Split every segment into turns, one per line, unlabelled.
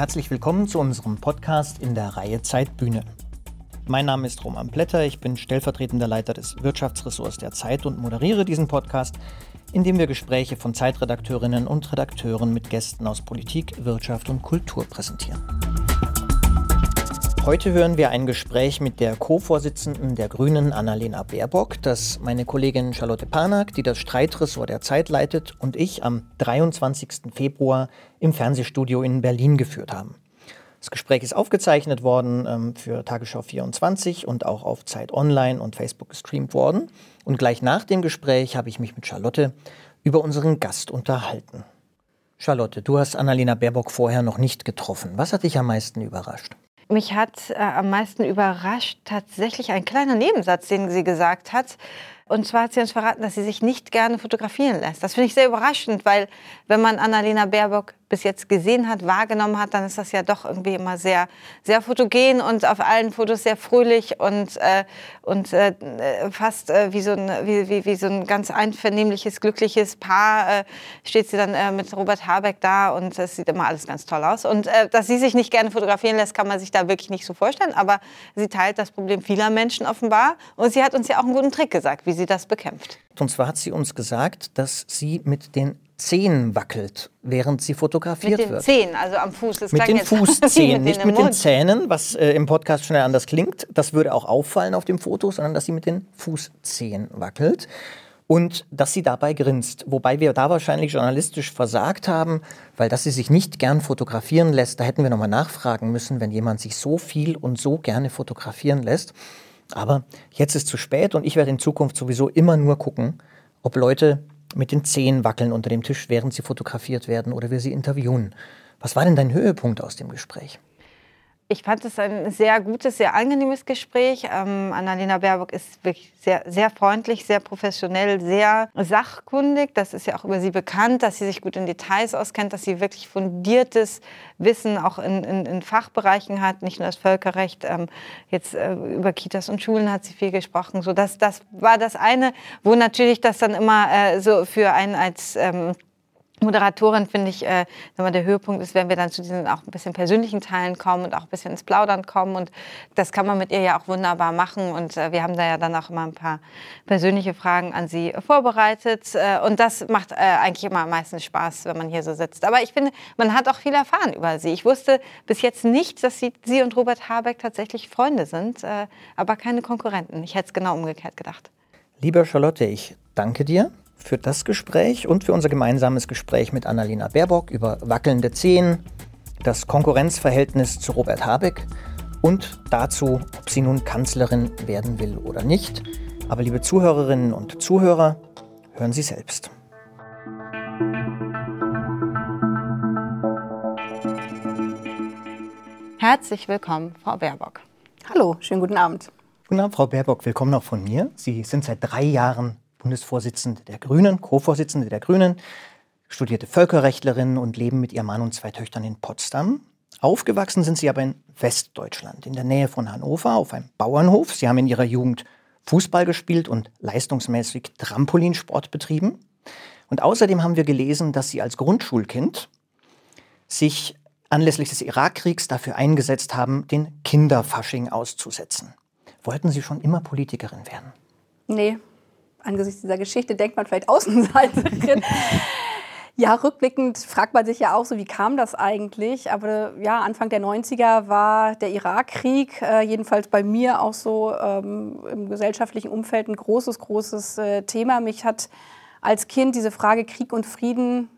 herzlich willkommen zu unserem Podcast in der Reihe Zeitbühne. Mein Name ist Roman Blätter, ich bin stellvertretender Leiter des Wirtschaftsressorts der Zeit und moderiere diesen Podcast, in dem wir Gespräche von Zeitredakteurinnen und Redakteuren mit Gästen aus Politik, Wirtschaft und Kultur präsentieren. Heute hören wir ein Gespräch mit der Co-Vorsitzenden der Grünen, Annalena Baerbock, das meine Kollegin Charlotte Panak, die das Streitressort der Zeit leitet, und ich am 23. Februar im Fernsehstudio in Berlin geführt haben. Das Gespräch ist aufgezeichnet worden ähm, für Tagesschau 24 und auch auf Zeit Online und Facebook gestreamt worden. Und gleich nach dem Gespräch habe ich mich mit Charlotte über unseren Gast unterhalten. Charlotte, du hast Annalena Baerbock vorher noch nicht getroffen. Was hat dich am meisten überrascht?
Mich hat äh, am meisten überrascht tatsächlich ein kleiner Nebensatz, den sie gesagt hat. Und zwar hat sie uns verraten, dass sie sich nicht gerne fotografieren lässt. Das finde ich sehr überraschend, weil wenn man Annalena Baerbock bis jetzt gesehen hat, wahrgenommen hat, dann ist das ja doch irgendwie immer sehr, sehr fotogen und auf allen Fotos sehr fröhlich und, äh, und äh, fast äh, wie, so ein, wie, wie, wie so ein ganz einvernehmliches, glückliches Paar äh, steht sie dann äh, mit Robert Habeck da und es sieht immer alles ganz toll aus. Und äh, dass sie sich nicht gerne fotografieren lässt, kann man sich da wirklich nicht so vorstellen, aber sie teilt das Problem vieler Menschen offenbar und sie hat uns ja auch einen guten Trick gesagt, wie sie das bekämpft.
Und zwar hat sie uns gesagt, dass sie mit den Zehen wackelt, während sie fotografiert wird.
Mit den Zehen, also am Fuß. Das
mit den Fußzehen,
mit
nicht mit den Zähnen, was äh, im Podcast schnell anders klingt. Das würde auch auffallen auf dem Foto, sondern dass sie mit den Fußzehen wackelt und dass sie dabei grinst. Wobei wir da wahrscheinlich journalistisch versagt haben, weil dass sie sich nicht gern fotografieren lässt, da hätten wir nochmal nachfragen müssen, wenn jemand sich so viel und so gerne fotografieren lässt. Aber jetzt ist zu spät und ich werde in Zukunft sowieso immer nur gucken, ob Leute mit den Zehen wackeln unter dem Tisch, während sie fotografiert werden oder wir sie interviewen. Was war denn dein Höhepunkt aus dem Gespräch?
Ich fand es ein sehr gutes, sehr angenehmes Gespräch. Ähm, Annalena Baerbock ist wirklich sehr, sehr freundlich, sehr professionell, sehr sachkundig. Das ist ja auch über sie bekannt, dass sie sich gut in Details auskennt, dass sie wirklich fundiertes Wissen auch in, in, in Fachbereichen hat, nicht nur das Völkerrecht. Ähm, jetzt äh, über Kitas und Schulen hat sie viel gesprochen. So, das, das war das eine, wo natürlich das dann immer äh, so für einen als ähm, Moderatorin finde ich, äh, mal, der Höhepunkt ist, wenn wir dann zu diesen auch ein bisschen persönlichen Teilen kommen und auch ein bisschen ins Plaudern kommen. Und das kann man mit ihr ja auch wunderbar machen. Und äh, wir haben da ja dann auch immer ein paar persönliche Fragen an sie vorbereitet. Äh, und das macht äh, eigentlich immer am meisten Spaß, wenn man hier so sitzt. Aber ich finde, man hat auch viel erfahren über sie. Ich wusste bis jetzt nicht, dass sie, sie und Robert Habeck tatsächlich Freunde sind, äh, aber keine Konkurrenten. Ich hätte es genau umgekehrt gedacht.
Lieber Charlotte, ich danke dir für das Gespräch und für unser gemeinsames Gespräch mit Annalena Baerbock über wackelnde Zehen, das Konkurrenzverhältnis zu Robert Habeck und dazu, ob sie nun Kanzlerin werden will oder nicht. Aber liebe Zuhörerinnen und Zuhörer, hören Sie selbst.
Herzlich willkommen, Frau Baerbock.
Hallo, schönen guten Abend.
Guten Abend, Frau Baerbock. Willkommen auch von mir. Sie sind seit drei Jahren Bundesvorsitzende der Grünen, Co-Vorsitzende der Grünen, studierte Völkerrechtlerin und leben mit ihrem Mann und zwei Töchtern in Potsdam. Aufgewachsen sind sie aber in Westdeutschland, in der Nähe von Hannover, auf einem Bauernhof. Sie haben in ihrer Jugend Fußball gespielt und leistungsmäßig Trampolinsport betrieben. Und außerdem haben wir gelesen, dass sie als Grundschulkind sich anlässlich des Irakkriegs dafür eingesetzt haben, den Kinderfasching auszusetzen. Wollten Sie schon immer Politikerin werden?
Nee, angesichts dieser Geschichte denkt man vielleicht Außenseiterin. Ja, rückblickend fragt man sich ja auch so, wie kam das eigentlich? Aber ja, Anfang der 90er war der Irakkrieg, äh, jedenfalls bei mir auch so ähm, im gesellschaftlichen Umfeld ein großes, großes äh, Thema. Mich hat als Kind diese Frage Krieg und Frieden,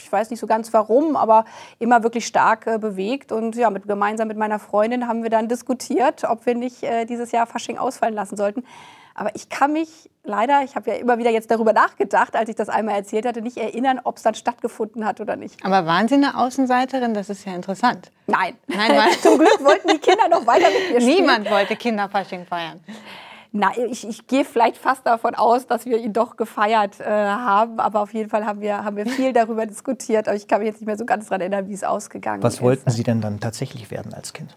ich weiß nicht so ganz warum, aber immer wirklich stark äh, bewegt. Und ja, mit, gemeinsam mit meiner Freundin haben wir dann diskutiert, ob wir nicht äh, dieses Jahr Fasching ausfallen lassen sollten. Aber ich kann mich leider, ich habe ja immer wieder jetzt darüber nachgedacht, als ich das einmal erzählt hatte, nicht erinnern, ob es dann stattgefunden hat oder nicht.
Aber waren Sie eine Außenseiterin? Das ist ja interessant.
Nein. Nein weil Zum Glück wollten die Kinder noch weiter mit mir
spielen. Niemand wollte Kinderfasching feiern.
Na, ich, ich gehe vielleicht fast davon aus, dass wir ihn doch gefeiert äh, haben. Aber auf jeden Fall haben wir, haben wir viel darüber diskutiert. Aber ich kann mich jetzt nicht mehr so ganz daran erinnern, wie es ausgegangen
Was
ist.
Was wollten Sie denn dann tatsächlich werden als Kind?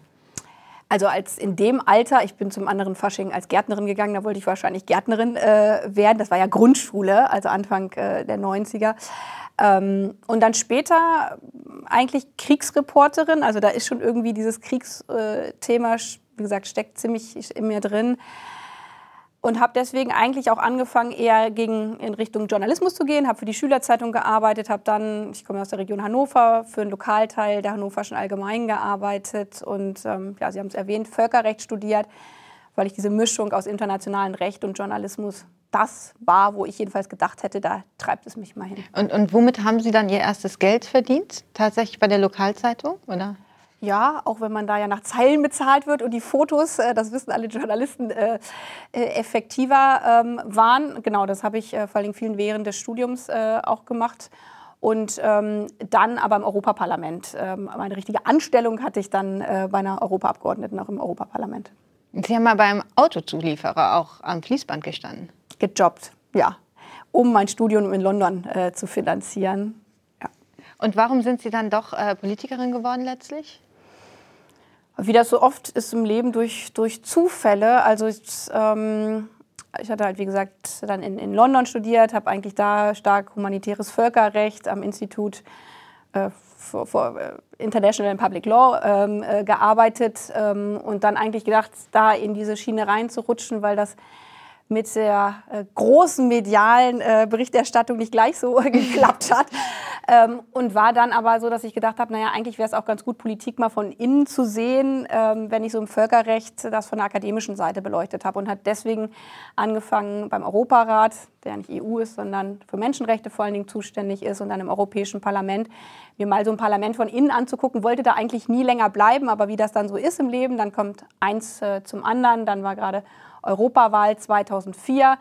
Also als in dem Alter, ich bin zum anderen Fasching als Gärtnerin gegangen, da wollte ich wahrscheinlich Gärtnerin äh, werden. Das war ja Grundschule, also Anfang äh, der 90er. Ähm, und dann später eigentlich Kriegsreporterin, also da ist schon irgendwie dieses Kriegsthema, wie gesagt, steckt ziemlich in mir drin und habe deswegen eigentlich auch angefangen, eher gegen, in Richtung Journalismus zu gehen, habe für die Schülerzeitung gearbeitet, habe dann, ich komme aus der Region Hannover, für einen Lokalteil der Hannoverschen Allgemeinen gearbeitet und ähm, ja, Sie haben es erwähnt, Völkerrecht studiert, weil ich diese Mischung aus internationalem Recht und Journalismus, das war, wo ich jedenfalls gedacht hätte, da treibt es mich mal hin.
Und, und womit haben Sie dann Ihr erstes Geld verdient? Tatsächlich bei der Lokalzeitung, oder?
Ja, auch wenn man da ja nach Zeilen bezahlt wird und die Fotos, äh, das wissen alle Journalisten, äh, äh, effektiver ähm, waren. Genau, das habe ich äh, vor allem vielen während des Studiums äh, auch gemacht. Und ähm, dann aber im Europaparlament. Ähm, meine richtige Anstellung hatte ich dann äh, bei einer Europaabgeordneten auch im Europaparlament.
Sie haben mal beim Autozulieferer auch am Fließband gestanden.
Gejobbt, ja, um mein Studium in London zu finanzieren.
Und warum sind Sie dann doch Politikerin geworden letztlich?
Wie das so oft ist im Leben durch, durch Zufälle. Also ich, ähm, ich hatte halt, wie gesagt, dann in, in London studiert, habe eigentlich da stark humanitäres Völkerrecht am Institut äh, for, äh, International Public Law ähm, äh, gearbeitet ähm, und dann eigentlich gedacht, da in diese Schiene reinzurutschen, weil das mit der äh, großen medialen äh, Berichterstattung nicht gleich so geklappt hat. Ähm, und war dann aber so, dass ich gedacht habe, naja, eigentlich wäre es auch ganz gut, Politik mal von innen zu sehen, ähm, wenn ich so im Völkerrecht das von der akademischen Seite beleuchtet habe. Und hat deswegen angefangen beim Europarat, der nicht EU ist, sondern für Menschenrechte vor allen Dingen zuständig ist, und dann im Europäischen Parlament, mir mal so ein Parlament von innen anzugucken. Wollte da eigentlich nie länger bleiben, aber wie das dann so ist im Leben, dann kommt eins äh, zum anderen. Dann war gerade Europawahl 2004.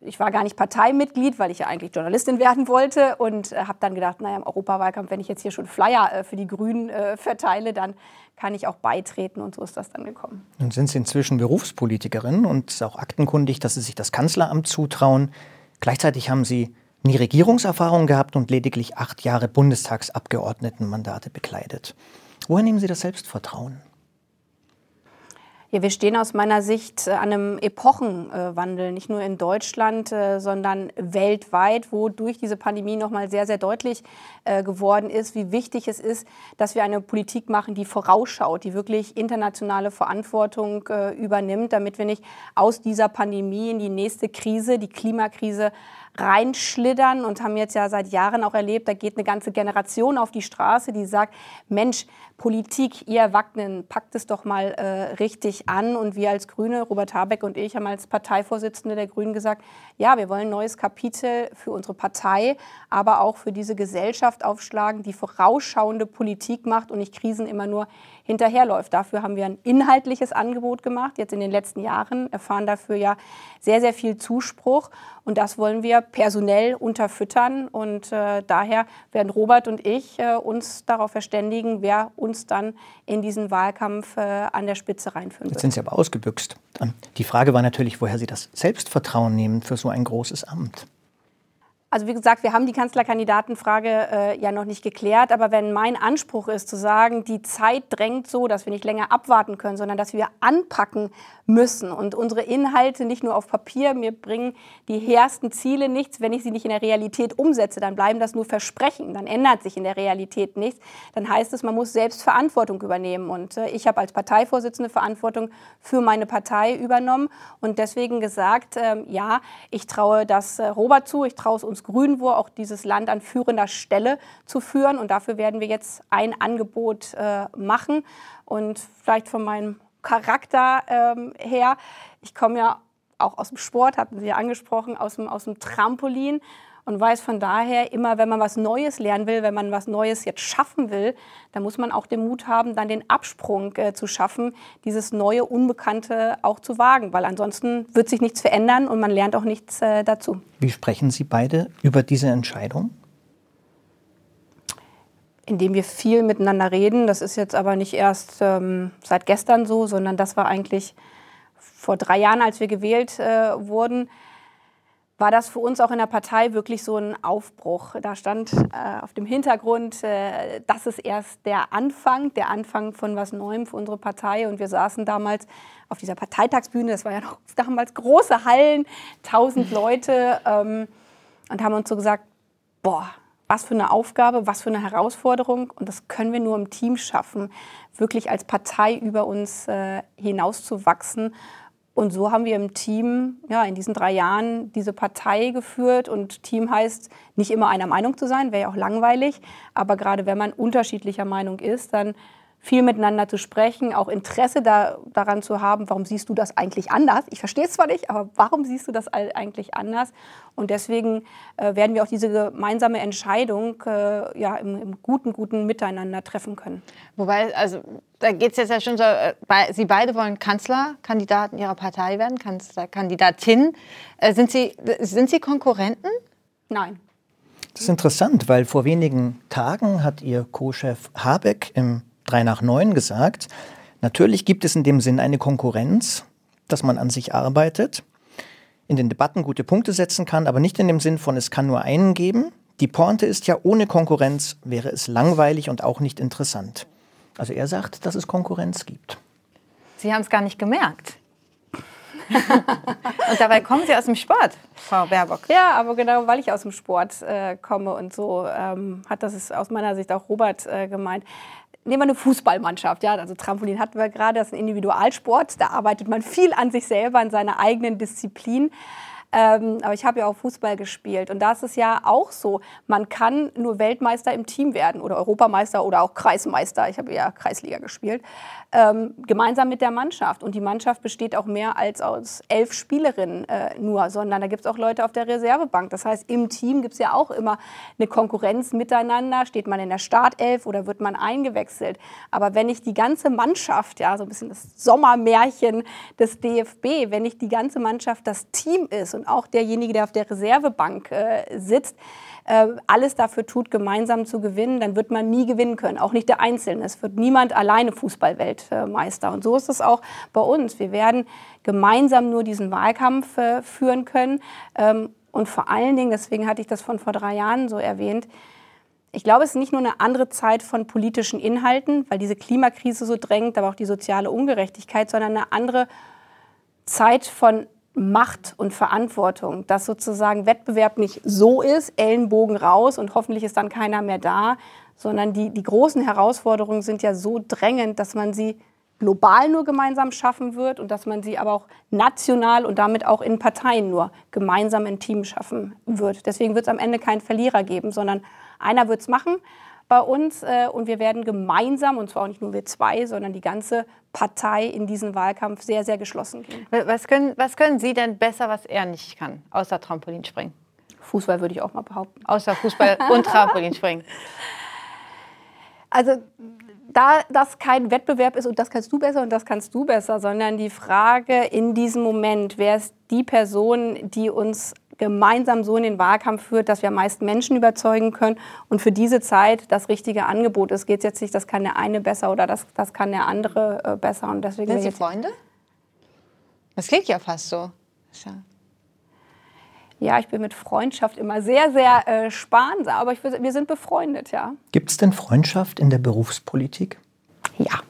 Ich war gar nicht Parteimitglied, weil ich ja eigentlich Journalistin werden wollte und äh, habe dann gedacht, naja, im Europawahlkampf, wenn ich jetzt hier schon Flyer äh, für die Grünen äh, verteile, dann kann ich auch beitreten und so ist das dann gekommen.
Nun sind Sie inzwischen Berufspolitikerin und auch aktenkundig, dass Sie sich das Kanzleramt zutrauen. Gleichzeitig haben Sie nie Regierungserfahrung gehabt und lediglich acht Jahre Bundestagsabgeordnetenmandate bekleidet. Woher nehmen Sie das Selbstvertrauen?
Ja, wir stehen aus meiner Sicht äh, an einem Epochenwandel, nicht nur in Deutschland, äh, sondern weltweit, wo durch diese Pandemie noch mal sehr, sehr deutlich äh, geworden ist, wie wichtig es ist, dass wir eine Politik machen, die vorausschaut, die wirklich internationale Verantwortung übernimmt, damit wir nicht aus dieser Pandemie in die nächste Krise, die Klimakrise, reinschlittern und haben jetzt ja seit Jahren auch erlebt, da geht eine ganze Generation auf die Straße, die sagt, Mensch, Politik, ihr Erwachsenen, packt es doch mal äh, richtig an. Und wir als Grüne, Robert Habeck und ich, haben als Parteivorsitzende der Grünen gesagt, ja, wir wollen ein neues Kapitel für unsere Partei, aber auch für diese Gesellschaft aufschlagen, die vorausschauende Politik macht und nicht Krisen immer nur hinterherläuft. Dafür haben wir ein inhaltliches Angebot gemacht. Jetzt in den letzten Jahren erfahren dafür ja sehr, sehr viel Zuspruch. Und das wollen wir personell unterfüttern. Und äh, daher werden Robert und ich äh, uns darauf verständigen, wer uns dann in diesen Wahlkampf äh, an der Spitze reinführen wird.
Jetzt sind Sie aber ausgebüxt. Die Frage war natürlich, woher Sie das Selbstvertrauen nehmen für so ein großes Amt.
Also wie gesagt, wir haben die Kanzlerkandidatenfrage äh, ja noch nicht geklärt, aber wenn mein Anspruch ist zu sagen, die Zeit drängt so, dass wir nicht länger abwarten können, sondern dass wir anpacken müssen und unsere Inhalte nicht nur auf Papier, mir bringen die hehrsten Ziele nichts, wenn ich sie nicht in der Realität umsetze, dann bleiben das nur Versprechen, dann ändert sich in der Realität nichts, dann heißt es, man muss selbst Verantwortung übernehmen. Und äh, ich habe als Parteivorsitzende Verantwortung für meine Partei übernommen und deswegen gesagt, äh, ja, ich traue das äh, Robert zu, ich traue es uns Grünen vor, auch dieses Land an führender Stelle zu führen. Und dafür werden wir jetzt ein Angebot äh, machen. Und vielleicht von meinem Charakter ähm, her, ich komme ja auch aus dem Sport, hatten Sie ja angesprochen, aus dem, aus dem Trampolin und weiß von daher immer, wenn man was Neues lernen will, wenn man was Neues jetzt schaffen will, dann muss man auch den Mut haben, dann den Absprung äh, zu schaffen, dieses neue, Unbekannte auch zu wagen, weil ansonsten wird sich nichts verändern und man lernt auch nichts äh, dazu.
Wie sprechen Sie beide über diese Entscheidung?
indem wir viel miteinander reden. Das ist jetzt aber nicht erst ähm, seit gestern so, sondern das war eigentlich vor drei Jahren, als wir gewählt äh, wurden, war das für uns auch in der Partei wirklich so ein Aufbruch. Da stand äh, auf dem Hintergrund, äh, das ist erst der Anfang, der Anfang von was Neuem für unsere Partei. Und wir saßen damals auf dieser Parteitagsbühne, das war ja noch damals große Hallen, tausend Leute, ähm, und haben uns so gesagt, boah, was für eine Aufgabe, was für eine Herausforderung. Und das können wir nur im Team schaffen, wirklich als Partei über uns äh, hinauszuwachsen. Und so haben wir im Team ja, in diesen drei Jahren diese Partei geführt. Und Team heißt, nicht immer einer Meinung zu sein, wäre ja auch langweilig. Aber gerade wenn man unterschiedlicher Meinung ist, dann viel miteinander zu sprechen, auch Interesse da, daran zu haben, warum siehst du das eigentlich anders? Ich verstehe es zwar nicht, aber warum siehst du das eigentlich anders? Und deswegen äh, werden wir auch diese gemeinsame Entscheidung äh, ja, im, im, guten, guten Miteinander treffen können.
Wobei, also da geht es jetzt ja schon so, äh, Sie beide wollen Kanzlerkandidaten Ihrer Partei werden, Kanzlerkandidatin. Äh, sind, Sie, sind Sie Konkurrenten?
Nein.
Das ist interessant, weil vor wenigen Tagen hat Ihr Co-Chef Habeck im 3 nach 9 gesagt, natürlich gibt es in dem Sinn eine Konkurrenz, dass man an sich arbeitet, in den Debatten gute Punkte setzen kann, aber nicht in dem Sinn von, es kann nur einen geben. Die Pointe ist ja, ohne Konkurrenz wäre es langweilig und auch nicht interessant. Also er sagt, dass es Konkurrenz gibt.
Sie haben es gar nicht gemerkt. und dabei kommen Sie aus dem Sport, Frau Baerbock.
Ja, aber genau, weil ich aus dem Sport äh, komme und so ähm, hat das aus meiner Sicht auch Robert äh, gemeint nehmen wir eine Fußballmannschaft, ja, also Trampolin hatten wir gerade, das ist ein Individualsport, da arbeitet man viel an sich selber, an seiner eigenen Disziplin. Ähm, aber ich habe ja auch Fußball gespielt. Und da ist es ja auch so, man kann nur Weltmeister im Team werden oder Europameister oder auch Kreismeister. Ich habe ja Kreisliga gespielt. Ähm, gemeinsam mit der Mannschaft. Und die Mannschaft besteht auch mehr als aus elf Spielerinnen äh, nur, sondern da gibt es auch Leute auf der Reservebank. Das heißt, im Team gibt es ja auch immer eine Konkurrenz miteinander. Steht man in der Startelf oder wird man eingewechselt? Aber wenn ich die ganze Mannschaft, ja, so ein bisschen das Sommermärchen des DFB, wenn nicht die ganze Mannschaft das Team ist und auch derjenige, der auf der Reservebank äh, sitzt, äh, alles dafür tut, gemeinsam zu gewinnen, dann wird man nie gewinnen können, auch nicht der Einzelne. Es wird niemand alleine Fußballweltmeister. Und so ist es auch bei uns. Wir werden gemeinsam nur diesen Wahlkampf äh, führen können. Ähm, und vor allen Dingen, deswegen hatte ich das von vor drei Jahren so erwähnt, ich glaube, es ist nicht nur eine andere Zeit von politischen Inhalten, weil diese Klimakrise so drängt, aber auch die soziale Ungerechtigkeit, sondern eine andere Zeit von Macht und Verantwortung, dass sozusagen Wettbewerb nicht so ist, Ellenbogen raus und hoffentlich ist dann keiner mehr da, sondern die, die großen Herausforderungen sind ja so drängend, dass man sie global nur gemeinsam schaffen wird und dass man sie aber auch national und damit auch in Parteien nur gemeinsam in Team schaffen wird. Deswegen wird es am Ende keinen Verlierer geben, sondern einer wird es machen bei uns äh, und wir werden gemeinsam, und zwar auch nicht nur wir zwei, sondern die ganze Partei in diesen Wahlkampf sehr, sehr geschlossen gehen.
Was können, was können Sie denn besser, was er nicht kann, außer Trampolinspringen?
Fußball würde ich auch mal behaupten.
Außer Fußball und Trampolinspringen.
Also da das kein Wettbewerb ist und das kannst du besser und das kannst du besser, sondern die Frage in diesem Moment, wer ist die Person, die uns gemeinsam so in den Wahlkampf führt, dass wir am meisten Menschen überzeugen können und für diese Zeit das richtige Angebot ist. Geht jetzt nicht, das kann der eine besser oder das, das kann der andere äh, besser. Und deswegen
Sind Sie Freunde? Das klingt ja fast so. Ja.
ja, ich bin mit Freundschaft immer sehr, sehr äh, sparsam, aber ich, wir sind befreundet, ja.
Gibt es denn Freundschaft in der Berufspolitik?
Ja.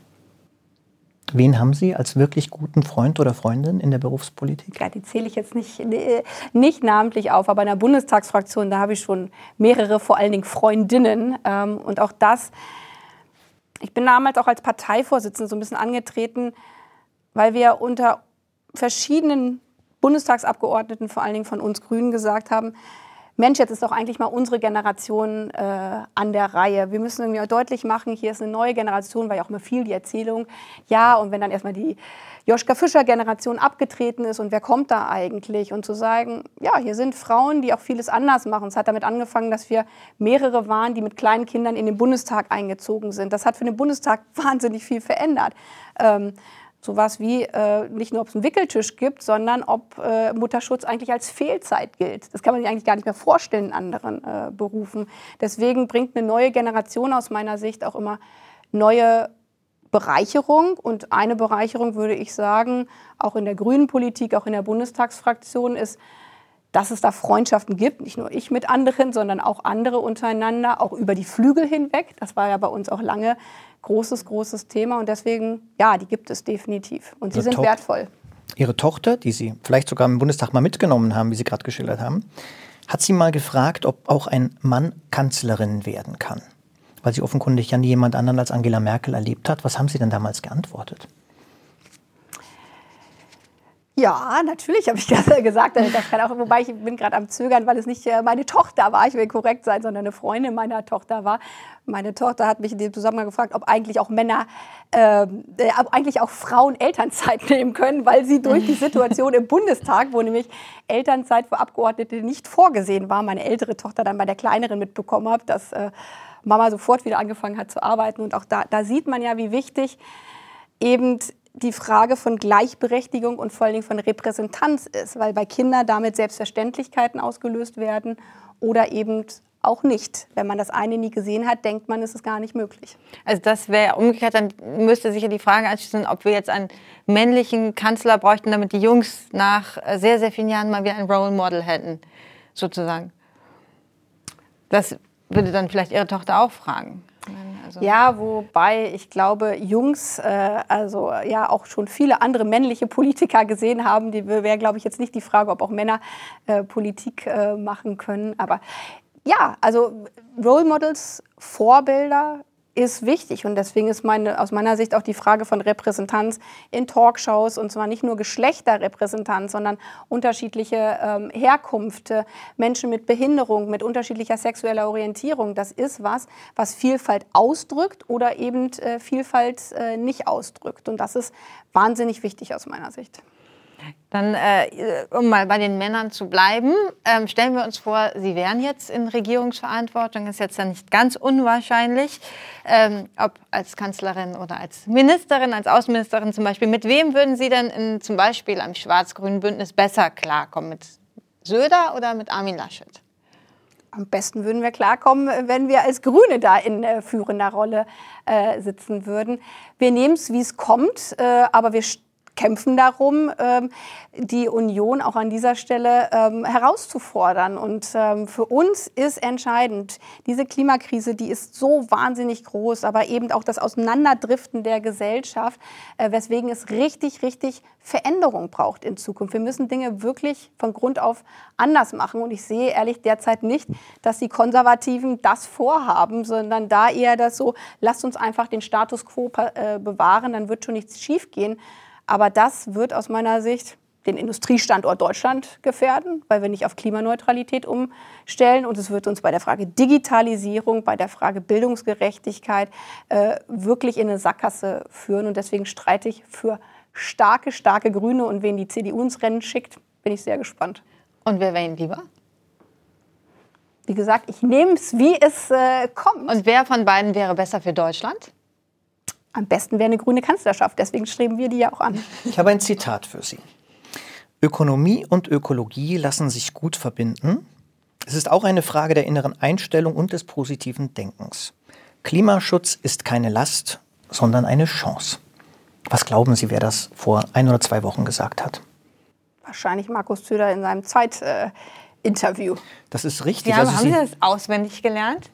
Wen haben Sie als wirklich guten Freund oder Freundin in der Berufspolitik?
Ja, die zähle ich jetzt nicht, nicht namentlich auf, aber in der Bundestagsfraktion, da habe ich schon mehrere, vor allen Dingen Freundinnen. Ähm, und auch das, ich bin damals auch als Parteivorsitzende so ein bisschen angetreten, weil wir unter verschiedenen Bundestagsabgeordneten, vor allen Dingen von uns Grünen, gesagt haben, Mensch, jetzt ist doch eigentlich mal unsere Generation äh, an der Reihe. Wir müssen irgendwie deutlich machen, hier ist eine neue Generation, weil ja auch immer viel die Erzählung, ja, und wenn dann erstmal die Joschka Fischer-Generation abgetreten ist und wer kommt da eigentlich? Und zu sagen, ja, hier sind Frauen, die auch vieles anders machen. Es hat damit angefangen, dass wir mehrere waren, die mit kleinen Kindern in den Bundestag eingezogen sind. Das hat für den Bundestag wahnsinnig viel verändert. Ähm, sowas wie äh, nicht nur, ob es einen Wickeltisch gibt, sondern ob äh, Mutterschutz eigentlich als Fehlzeit gilt. Das kann man sich eigentlich gar nicht mehr vorstellen in anderen äh, Berufen. Deswegen bringt eine neue Generation aus meiner Sicht auch immer neue Bereicherung. Und eine Bereicherung würde ich sagen, auch in der grünen Politik, auch in der Bundestagsfraktion ist, dass es da Freundschaften gibt, nicht nur ich mit anderen, sondern auch andere untereinander, auch über die Flügel hinweg. Das war ja bei uns auch lange großes, großes Thema und deswegen, ja, die gibt es definitiv und sie sind wertvoll.
Ihre Tochter, die Sie vielleicht sogar im Bundestag mal mitgenommen haben, wie Sie gerade geschildert haben, hat sie mal gefragt, ob auch ein Mann Kanzlerin werden kann. Weil sie offenkundig ja nie jemand anderen als Angela Merkel erlebt hat. Was haben Sie denn damals geantwortet?
Ja, natürlich habe ich das gesagt. Das kann auch, wobei ich bin gerade am Zögern, weil es nicht äh, meine Tochter war, ich will korrekt sein, sondern eine Freundin meiner Tochter war. Meine Tochter hat mich in dem Zusammenhang gefragt, ob eigentlich auch Männer, ähm, äh, eigentlich auch Frauen Elternzeit nehmen können, weil sie durch die Situation im Bundestag, wo nämlich Elternzeit für Abgeordnete nicht vorgesehen war, meine ältere Tochter dann bei der kleineren mitbekommen hat, dass äh, Mama sofort wieder angefangen hat zu arbeiten. Und auch da, da sieht man ja, wie wichtig eben die Frage von Gleichberechtigung und vor allen Dingen von Repräsentanz ist, weil bei Kindern damit Selbstverständlichkeiten ausgelöst werden oder eben auch nicht. Wenn man das eine nie gesehen hat, denkt man, ist es gar nicht möglich.
Also das wäre umgekehrt, dann müsste sich ja die Frage anschließen, ob wir jetzt einen männlichen Kanzler bräuchten, damit die Jungs nach sehr, sehr vielen Jahren mal wieder ein Role Model hätten, sozusagen. Das würde dann vielleicht Ihre Tochter auch fragen.
Also ja, wobei ich glaube, Jungs, äh, also ja auch schon viele andere männliche Politiker gesehen haben. Die wäre, glaube ich, jetzt nicht die Frage, ob auch Männer äh, Politik äh, machen können. Aber ja, also Role Models, Vorbilder ist wichtig und deswegen ist meine, aus meiner Sicht auch die Frage von Repräsentanz in Talkshows und zwar nicht nur Geschlechterrepräsentanz, sondern unterschiedliche ähm, Herkunft, Menschen mit Behinderung, mit unterschiedlicher sexueller Orientierung. Das ist was, was Vielfalt ausdrückt oder eben äh, Vielfalt äh, nicht ausdrückt und das ist wahnsinnig wichtig aus meiner Sicht.
Dann, äh, um mal bei den Männern zu bleiben, ähm, stellen wir uns vor, Sie wären jetzt in Regierungsverantwortung. Ist jetzt ja nicht ganz unwahrscheinlich, ähm, ob als Kanzlerin oder als Ministerin, als Außenministerin zum Beispiel. Mit wem würden Sie denn in, zum Beispiel am schwarz-grünen Bündnis besser klarkommen? Mit Söder oder mit Armin Laschet?
Am besten würden wir klarkommen, wenn wir als Grüne da in äh, führender Rolle äh, sitzen würden. Wir nehmen es, wie es kommt, äh, aber wir kämpfen darum, ähm, die Union auch an dieser Stelle ähm, herauszufordern. Und ähm, für uns ist entscheidend, diese Klimakrise, die ist so wahnsinnig groß, aber eben auch das Auseinanderdriften der Gesellschaft, äh, weswegen es richtig, richtig Veränderung braucht in Zukunft. Wir müssen Dinge wirklich von Grund auf anders machen. Und ich sehe ehrlich derzeit nicht, dass die Konservativen das vorhaben, sondern da eher das so, lasst uns einfach den Status quo äh, bewahren, dann wird schon nichts schiefgehen. Aber das wird aus meiner Sicht den Industriestandort Deutschland gefährden, weil wir nicht auf Klimaneutralität umstellen. Und es wird uns bei der Frage Digitalisierung, bei der Frage Bildungsgerechtigkeit äh, wirklich in eine Sackgasse führen. Und deswegen streite ich für starke, starke Grüne. Und wen die CDU ins Rennen schickt, bin ich sehr gespannt.
Und wer wäre Ihnen lieber?
Wie gesagt, ich nehme es, wie es äh, kommt.
Und wer von beiden wäre besser für Deutschland?
Am besten wäre eine grüne Kanzlerschaft. Deswegen streben wir die ja auch an.
Ich habe ein Zitat für Sie. Ökonomie und Ökologie lassen sich gut verbinden. Es ist auch eine Frage der inneren Einstellung und des positiven Denkens. Klimaschutz ist keine Last, sondern eine Chance. Was glauben Sie, wer das vor ein oder zwei Wochen gesagt hat?
Wahrscheinlich Markus Söder in seinem Zweitinterview. Äh,
das ist richtig.
Ja, also haben Sie das auswendig gelernt?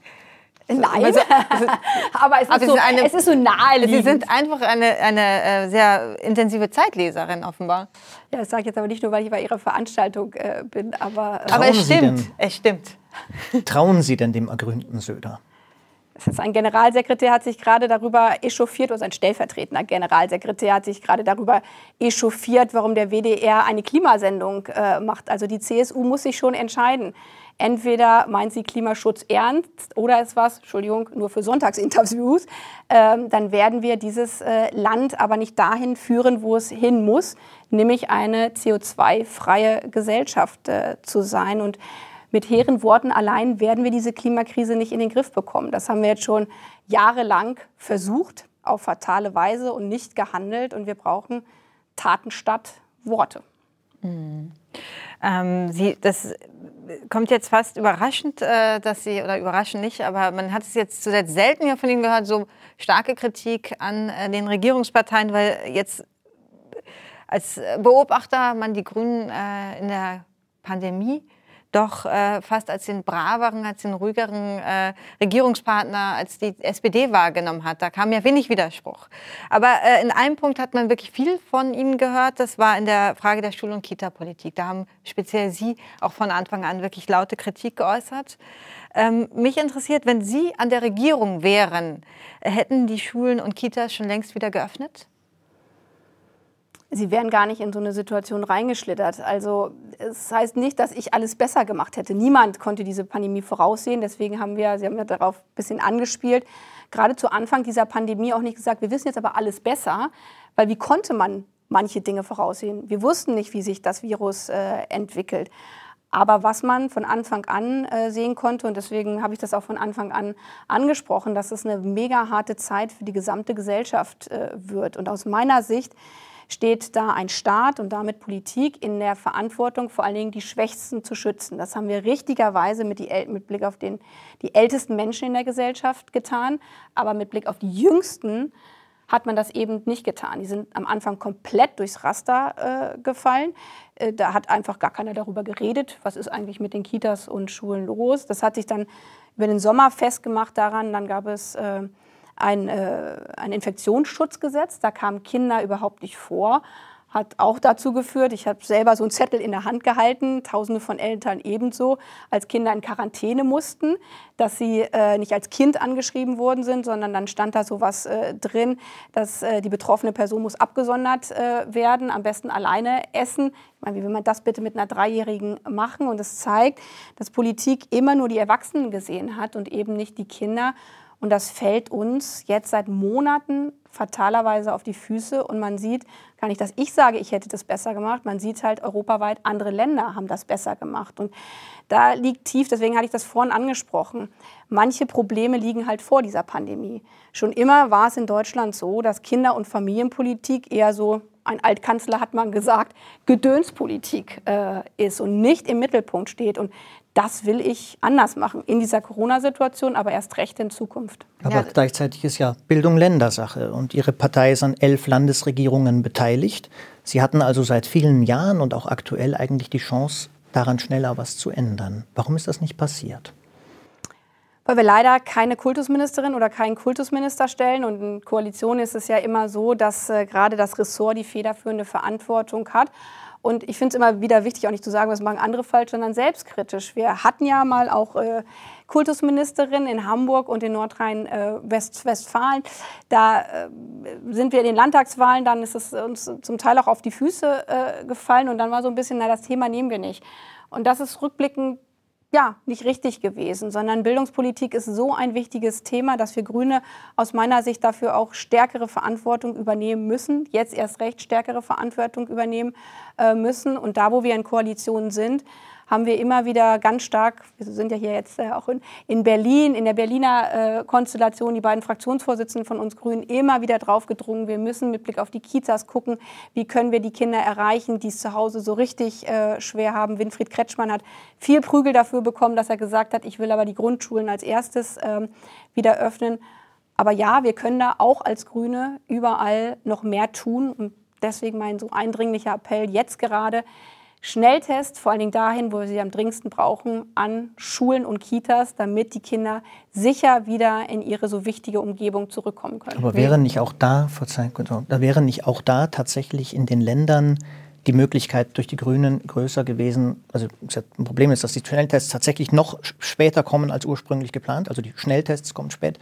Nein, also, aber, es, aber ist so, eine, es ist so naheliegend.
Sie sind einfach eine, eine äh, sehr intensive Zeitleserin offenbar.
Ja, das sage ich jetzt aber nicht nur, weil ich bei Ihrer Veranstaltung äh, bin, aber...
Äh, aber es stimmt, es stimmt.
Trauen Sie denn dem ergründeten Söder?
Ein Generalsekretär hat sich gerade darüber echauffiert, oder ein stellvertretender Generalsekretär hat sich gerade darüber echauffiert, warum der WDR eine Klimasendung äh, macht. Also die CSU muss sich schon entscheiden. Entweder meint sie Klimaschutz ernst oder ist was, Entschuldigung, nur für Sonntagsinterviews. Ähm, dann werden wir dieses äh, Land aber nicht dahin führen, wo es hin muss, nämlich eine CO2-freie Gesellschaft äh, zu sein. Und mit hehren Worten allein werden wir diese Klimakrise nicht in den Griff bekommen. Das haben wir jetzt schon jahrelang versucht, auf fatale Weise und nicht gehandelt. Und wir brauchen Taten statt Worte.
Mhm. Ähm, Sie, das kommt jetzt fast überraschend, äh, dass Sie, oder überraschend nicht, aber man hat es jetzt zuletzt selten ja von Ihnen gehört, so starke Kritik an äh, den Regierungsparteien, weil jetzt als Beobachter man die Grünen äh, in der Pandemie doch äh, fast als den braveren, als den ruhigeren äh, Regierungspartner, als die SPD wahrgenommen hat. Da kam ja wenig Widerspruch. Aber äh, in einem Punkt hat man wirklich viel von ihm gehört. Das war in der Frage der Schul- und Kita-Politik. Da haben speziell Sie auch von Anfang an wirklich laute Kritik geäußert. Ähm, mich interessiert, wenn Sie an der Regierung wären, hätten die Schulen und Kitas schon längst wieder geöffnet?
Sie wären gar nicht in so eine Situation reingeschlittert. Also es heißt nicht, dass ich alles besser gemacht hätte. Niemand konnte diese Pandemie voraussehen. Deswegen haben wir, Sie haben ja darauf ein bisschen angespielt, gerade zu Anfang dieser Pandemie auch nicht gesagt, wir wissen jetzt aber alles besser, weil wie konnte man manche Dinge voraussehen? Wir wussten nicht, wie sich das Virus äh, entwickelt. Aber was man von Anfang an äh, sehen konnte, und deswegen habe ich das auch von Anfang an angesprochen, dass es eine mega harte Zeit für die gesamte Gesellschaft äh, wird. Und aus meiner Sicht steht da ein Staat und damit Politik in der Verantwortung, vor allen Dingen die Schwächsten zu schützen. Das haben wir richtigerweise mit, mit Blick auf den, die ältesten Menschen in der Gesellschaft getan, aber mit Blick auf die Jüngsten hat man das eben nicht getan. Die sind am Anfang komplett durchs Raster äh, gefallen. Äh, da hat einfach gar keiner darüber geredet, was ist eigentlich mit den Kitas und Schulen los. Das hat sich dann über den Sommer festgemacht daran. Dann gab es äh, ein, äh, ein Infektionsschutzgesetz. Da kamen Kinder überhaupt nicht vor. Hat auch dazu geführt, ich habe selber so einen Zettel in der Hand gehalten, tausende von Eltern ebenso, als Kinder in Quarantäne mussten, dass sie äh, nicht als Kind angeschrieben worden sind, sondern dann stand da sowas äh, drin, dass äh, die betroffene Person muss abgesondert äh, werden, am besten alleine essen. Ich meine, wie will man das bitte mit einer Dreijährigen machen? Und es das zeigt, dass Politik immer nur die Erwachsenen gesehen hat und eben nicht die Kinder. Und das fällt uns jetzt seit Monaten fatalerweise auf die Füße. Und man sieht gar nicht, dass ich sage, ich hätte das besser gemacht. Man sieht halt europaweit, andere Länder haben das besser gemacht. Und da liegt tief, deswegen hatte ich das vorhin angesprochen, manche Probleme liegen halt vor dieser Pandemie. Schon immer war es in Deutschland so, dass Kinder- und Familienpolitik eher so ein Altkanzler hat man gesagt, Gedönspolitik äh, ist und nicht im Mittelpunkt steht. Und das will ich anders machen in dieser Corona-Situation, aber erst recht in Zukunft.
Aber ja. gleichzeitig ist ja Bildung Ländersache und Ihre Partei ist an elf Landesregierungen beteiligt. Sie hatten also seit vielen Jahren und auch aktuell eigentlich die Chance, daran schneller was zu ändern. Warum ist das nicht passiert?
Weil wir leider keine Kultusministerin oder keinen Kultusminister stellen. Und in Koalitionen ist es ja immer so, dass äh, gerade das Ressort die federführende Verantwortung hat. Und ich finde es immer wieder wichtig, auch nicht zu sagen, was machen andere falsch, sondern selbstkritisch. Wir hatten ja mal auch äh, Kultusministerin in Hamburg und in Nordrhein-Westfalen. Äh, da äh, sind wir in den Landtagswahlen, dann ist es uns zum Teil auch auf die Füße äh, gefallen und dann war so ein bisschen, na, das Thema nehmen wir nicht. Und das ist rückblickend ja, nicht richtig gewesen, sondern Bildungspolitik ist so ein wichtiges Thema, dass wir Grüne aus meiner Sicht dafür auch stärkere Verantwortung übernehmen müssen, jetzt erst recht stärkere Verantwortung übernehmen äh, müssen. Und da, wo wir in Koalitionen sind, haben wir immer wieder ganz stark, wir sind ja hier jetzt äh, auch in, in, Berlin, in der Berliner äh, Konstellation, die beiden Fraktionsvorsitzenden von uns Grünen, immer wieder drauf gedrungen, wir müssen mit Blick auf die Kitas gucken, wie können wir die Kinder erreichen, die es zu Hause so richtig äh, schwer haben. Winfried Kretschmann hat viel Prügel dafür bekommen, dass er gesagt hat, ich will aber die Grundschulen als erstes ähm, wieder öffnen. Aber ja, wir können da auch als Grüne überall noch mehr tun. Und deswegen mein so eindringlicher Appell jetzt gerade, Schnelltest, vor allen Dingen dahin, wo wir sie am dringendsten brauchen, an Schulen und Kitas, damit die Kinder sicher wieder in ihre so wichtige Umgebung zurückkommen können.
Aber wäre nicht auch da, da wäre nicht auch da tatsächlich in den Ländern die Möglichkeit durch die Grünen größer gewesen. Also ein Problem ist, dass die Schnelltests tatsächlich noch später kommen als ursprünglich geplant. Also die Schnelltests kommen spät.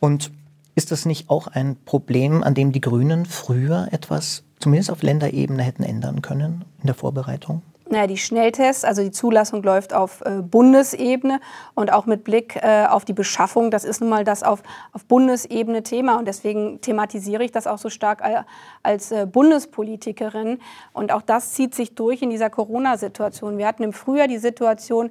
Und ist das nicht auch ein Problem, an dem die Grünen früher etwas zumindest auf Länderebene hätten ändern können in der Vorbereitung?
Naja, die Schnelltests, also die Zulassung läuft auf äh, Bundesebene und auch mit Blick äh, auf die Beschaffung, das ist nun mal das auf, auf Bundesebene Thema und deswegen thematisiere ich das auch so stark als äh, Bundespolitikerin und auch das zieht sich durch in dieser Corona-Situation. Wir hatten im Frühjahr die Situation,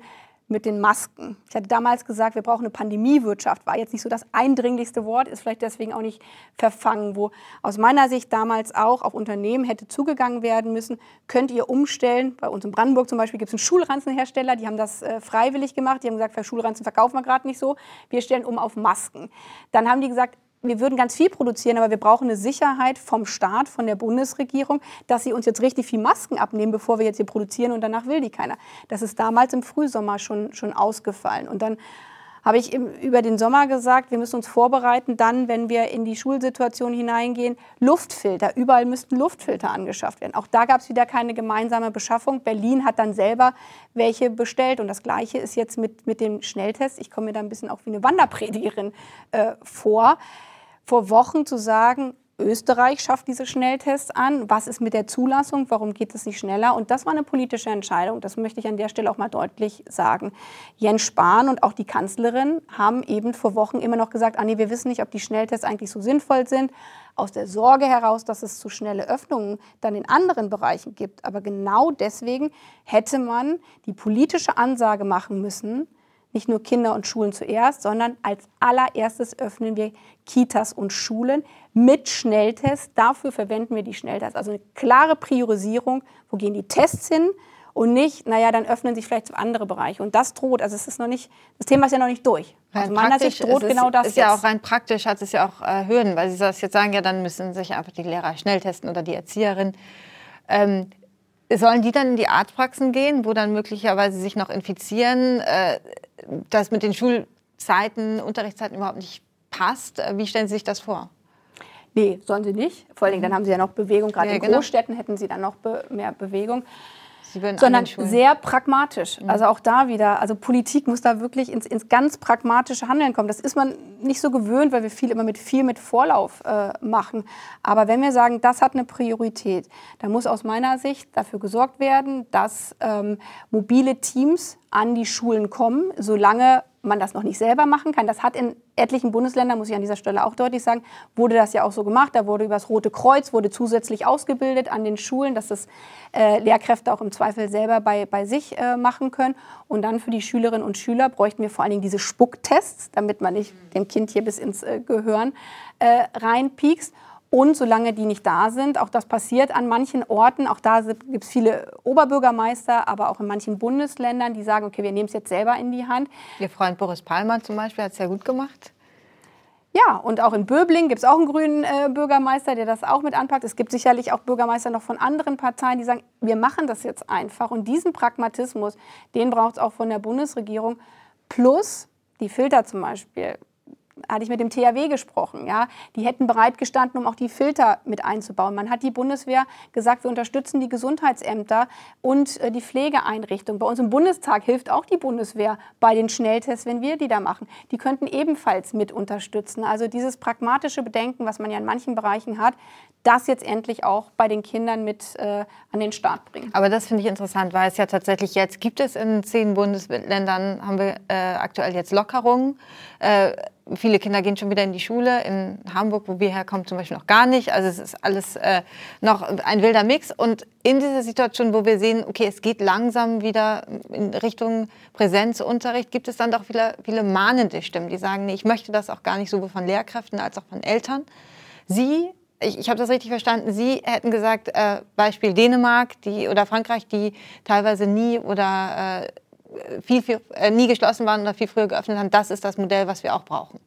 mit den Masken. Ich hatte damals gesagt, wir brauchen eine Pandemiewirtschaft. War jetzt nicht so das eindringlichste Wort, ist vielleicht deswegen auch nicht verfangen, wo aus meiner Sicht damals auch auf Unternehmen hätte zugegangen werden müssen. Könnt ihr umstellen? Bei uns in Brandenburg zum Beispiel gibt es einen Schulranzenhersteller, die haben das äh, freiwillig gemacht. Die haben gesagt, für Schulranzen verkaufen wir gerade nicht so. Wir stellen um auf Masken. Dann haben die gesagt, wir würden ganz viel produzieren, aber wir brauchen eine Sicherheit vom Staat, von der Bundesregierung, dass sie uns jetzt richtig viel Masken abnehmen, bevor wir jetzt hier produzieren und danach will die keiner. Das ist damals im Frühsommer schon, schon ausgefallen. Und dann habe ich über den Sommer gesagt, wir müssen uns vorbereiten, dann, wenn wir in die Schulsituation hineingehen, Luftfilter. Überall müssten Luftfilter angeschafft werden. Auch da gab es wieder keine gemeinsame Beschaffung. Berlin hat dann selber welche bestellt. Und das Gleiche ist jetzt mit, mit dem Schnelltest. Ich komme mir da ein bisschen auch wie eine Wanderpredigerin äh, vor. Vor Wochen zu sagen, Österreich schafft diese Schnelltests an. Was ist mit der Zulassung? Warum geht es nicht schneller? Und das war eine politische Entscheidung. Das möchte ich an der Stelle auch mal deutlich sagen. Jens Spahn und auch die Kanzlerin haben eben vor Wochen immer noch gesagt, ah, wir wissen nicht, ob die Schnelltests eigentlich so sinnvoll sind. Aus der Sorge heraus, dass es zu schnelle Öffnungen dann in anderen Bereichen gibt. Aber genau deswegen hätte man die politische Ansage machen müssen, nicht nur Kinder und Schulen zuerst, sondern als allererstes öffnen wir Kitas und Schulen mit Schnelltests. Dafür verwenden wir die Schnelltests. Also eine klare Priorisierung, wo gehen die Tests hin und nicht, naja, dann öffnen sich vielleicht andere Bereiche. Und das droht, also es ist noch nicht, das Thema ist ja noch nicht durch.
Rein also meiner Sicht droht genau das ist jetzt. ja auch rein praktisch, hat es ja auch äh, Hürden, weil Sie das jetzt sagen, ja, dann müssen sich einfach die Lehrer schnell testen oder die Erzieherin. Ähm, Sollen die dann in die Arztpraxen gehen, wo dann möglicherweise sich noch infizieren, äh, das mit den Schulzeiten, Unterrichtszeiten überhaupt nicht passt? Äh, wie stellen Sie sich das vor?
Nee, sollen sie nicht. Vor allen Dingen, dann haben sie ja noch Bewegung. Gerade ja, in genau. Großstädten hätten sie dann noch be mehr Bewegung sondern sehr pragmatisch. Mhm. Also auch da wieder, also Politik muss da wirklich ins, ins, ganz pragmatische Handeln kommen. Das ist man nicht so gewöhnt, weil wir viel immer mit viel mit Vorlauf äh, machen. Aber wenn wir sagen, das hat eine Priorität, dann muss aus meiner Sicht dafür gesorgt werden, dass ähm, mobile Teams an die Schulen kommen, solange man das noch nicht selber machen kann. Das hat in etlichen Bundesländern, muss ich an dieser Stelle auch deutlich sagen, wurde das ja auch so gemacht. Da wurde über das Rote Kreuz, wurde zusätzlich ausgebildet an den Schulen, dass das äh, Lehrkräfte auch im Zweifel selber bei, bei sich äh, machen können. Und dann für die Schülerinnen und Schüler bräuchten wir vor allen Dingen diese Spucktests, damit man nicht dem Kind hier bis ins äh, Gehirn äh, reinpiekst. Und solange die nicht da sind, auch das passiert an manchen Orten, auch da gibt es viele Oberbürgermeister, aber auch in manchen Bundesländern, die sagen, okay, wir nehmen es jetzt selber in die Hand.
Ihr Freund Boris Palmer zum Beispiel hat es ja gut gemacht.
Ja, und auch in Böbling gibt es auch einen grünen äh, Bürgermeister, der das auch mit anpackt. Es gibt sicherlich auch Bürgermeister noch von anderen Parteien, die sagen, wir machen das jetzt einfach. Und diesen Pragmatismus, den braucht es auch von der Bundesregierung. Plus die Filter zum Beispiel hatte ich mit dem THW gesprochen. Ja? Die hätten bereitgestanden, um auch die Filter mit einzubauen. Man hat die Bundeswehr gesagt, wir unterstützen die Gesundheitsämter und äh, die Pflegeeinrichtungen. Bei uns im Bundestag hilft auch die Bundeswehr bei den Schnelltests, wenn wir die da machen. Die könnten ebenfalls mit unterstützen. Also dieses pragmatische Bedenken, was man ja in manchen Bereichen hat, das jetzt endlich auch bei den Kindern mit äh, an den Start bringen.
Aber das finde ich interessant, weil es ja tatsächlich jetzt gibt es in zehn Bundesländern, haben wir äh, aktuell jetzt Lockerungen. Äh, viele Kinder gehen schon wieder in die Schule. In Hamburg, wo wir herkommen, zum Beispiel noch gar nicht. Also es ist alles äh, noch ein wilder Mix. Und in dieser Situation, wo wir sehen, okay, es geht langsam wieder in Richtung Präsenzunterricht, gibt es dann doch viele, viele mahnende Stimmen, die sagen, nee, ich möchte das auch gar nicht sowohl von Lehrkräften als auch von Eltern. Sie ich, ich habe das richtig verstanden, Sie hätten gesagt, äh, Beispiel Dänemark die, oder Frankreich, die teilweise nie oder äh, viel, viel, äh, nie geschlossen waren oder viel früher geöffnet haben, das ist das Modell, was wir auch brauchen.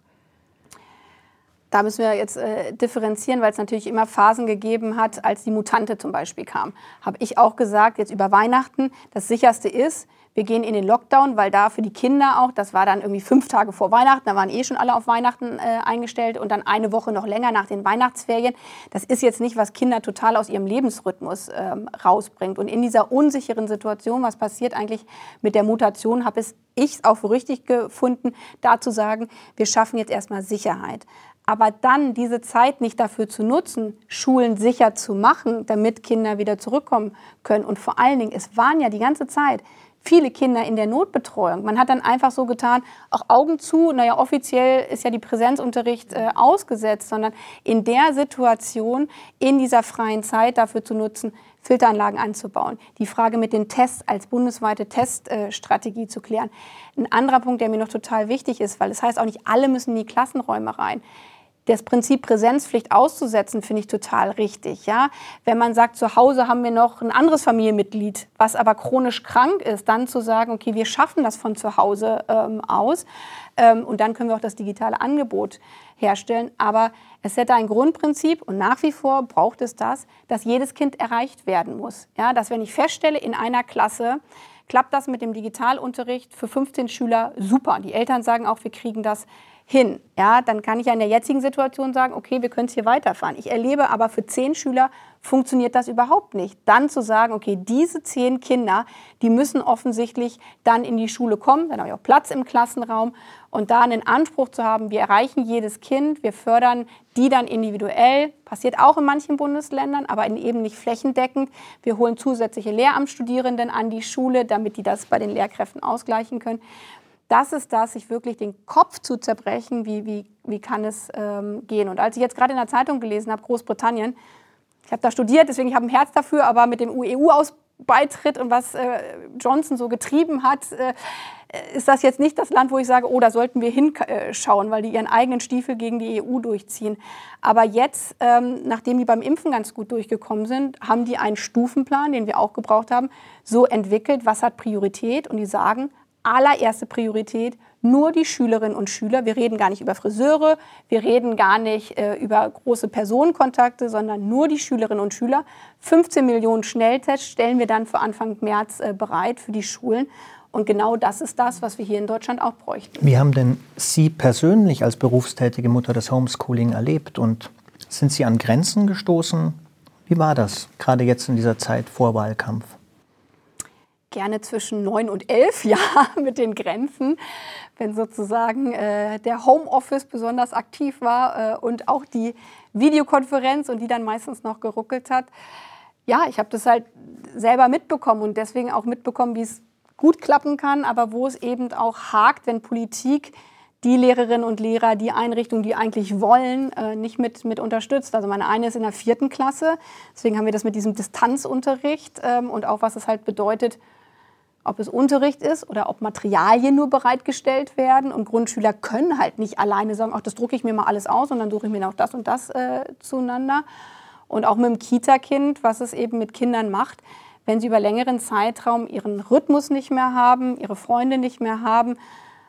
Da müssen wir jetzt äh, differenzieren, weil es natürlich immer Phasen gegeben hat, als die Mutante zum Beispiel kam. Habe ich auch gesagt, jetzt über Weihnachten, das sicherste ist, wir gehen in den Lockdown, weil da für die Kinder auch, das war dann irgendwie fünf Tage vor Weihnachten, da waren eh schon alle auf Weihnachten äh, eingestellt und dann eine Woche noch länger nach den Weihnachtsferien. Das ist jetzt nicht, was Kinder total aus ihrem Lebensrhythmus ähm, rausbringt. Und in dieser unsicheren Situation, was passiert eigentlich mit der Mutation, habe ich es auch für richtig gefunden, da zu sagen, wir schaffen jetzt erstmal Sicherheit. Aber dann diese Zeit nicht dafür zu nutzen, Schulen sicher zu machen, damit Kinder wieder zurückkommen können. Und vor allen Dingen, es waren ja die ganze Zeit viele Kinder in der Notbetreuung. Man hat dann einfach so getan, auch Augen zu, naja, offiziell ist ja die Präsenzunterricht äh, ausgesetzt, sondern in der Situation, in dieser freien Zeit dafür zu nutzen, Filteranlagen anzubauen. Die Frage mit den Tests als bundesweite Teststrategie äh, zu klären. Ein anderer Punkt, der mir noch total wichtig ist, weil es das heißt auch nicht, alle müssen in die Klassenräume rein das Prinzip Präsenzpflicht auszusetzen, finde ich total richtig. Ja? Wenn man sagt, zu Hause haben wir noch ein anderes Familienmitglied, was aber chronisch krank ist, dann zu sagen, okay, wir schaffen das von zu Hause ähm, aus ähm, und dann können wir auch das digitale Angebot herstellen. Aber es hätte ein Grundprinzip und nach wie vor braucht es das, dass jedes Kind erreicht werden muss. Ja? Dass wenn ich feststelle, in einer Klasse, klappt das mit dem Digitalunterricht für 15 Schüler super. Die Eltern sagen auch, wir kriegen das hin. Ja, dann kann ich ja in der jetzigen Situation sagen, okay, wir können es hier weiterfahren. Ich erlebe aber für zehn Schüler funktioniert das überhaupt nicht. Dann zu sagen, okay, diese zehn Kinder, die müssen offensichtlich dann in die Schule kommen, dann habe ich auch Platz im Klassenraum und da einen Anspruch zu haben, wir erreichen jedes Kind, wir fördern die dann individuell, passiert auch in manchen Bundesländern, aber eben nicht flächendeckend. Wir holen zusätzliche Lehramtsstudierenden an die Schule, damit die das bei den Lehrkräften ausgleichen können das ist das, sich wirklich den Kopf zu zerbrechen, wie, wie, wie kann es ähm, gehen. Und als ich jetzt gerade in der Zeitung gelesen habe, Großbritannien, ich habe da studiert, deswegen habe ich ein Herz dafür, aber mit dem EU-Beitritt und was äh, Johnson so getrieben hat, äh, ist das jetzt nicht das Land, wo ich sage, oh, da sollten wir hinschauen, weil die ihren eigenen Stiefel gegen die EU durchziehen. Aber jetzt, ähm, nachdem die beim Impfen ganz gut durchgekommen sind, haben die einen Stufenplan, den wir auch gebraucht haben, so entwickelt, was hat Priorität. Und die sagen, allererste Priorität nur die Schülerinnen und Schüler. Wir reden gar nicht über Friseure, wir reden gar nicht äh, über große Personenkontakte, sondern nur die Schülerinnen und Schüler. 15 Millionen Schnelltests stellen wir dann für Anfang März äh, bereit für die Schulen. Und genau das ist das, was wir hier in Deutschland auch bräuchten.
Wie haben denn Sie persönlich als berufstätige Mutter das Homeschooling erlebt und sind Sie an Grenzen gestoßen? Wie war das, gerade jetzt in dieser Zeit vor Wahlkampf?
Gerne zwischen neun und elf, ja, mit den Grenzen, wenn sozusagen äh, der Homeoffice besonders aktiv war äh, und auch die Videokonferenz und die dann meistens noch geruckelt hat. Ja, ich habe das halt selber mitbekommen und deswegen auch mitbekommen, wie es gut klappen kann, aber wo es eben auch hakt, wenn Politik die Lehrerinnen und Lehrer, die Einrichtungen, die eigentlich wollen, äh, nicht mit, mit unterstützt. Also meine eine ist in der vierten Klasse, deswegen haben wir das mit diesem Distanzunterricht ähm, und auch was es halt bedeutet, ob es Unterricht ist oder ob Materialien nur bereitgestellt werden. Und Grundschüler können halt nicht alleine sagen, ach, das drucke ich mir mal alles aus und dann suche ich mir noch das und das äh, zueinander. Und auch mit dem Kita-Kind, was es eben mit Kindern macht, wenn sie über längeren Zeitraum ihren Rhythmus nicht mehr haben, ihre Freunde nicht mehr haben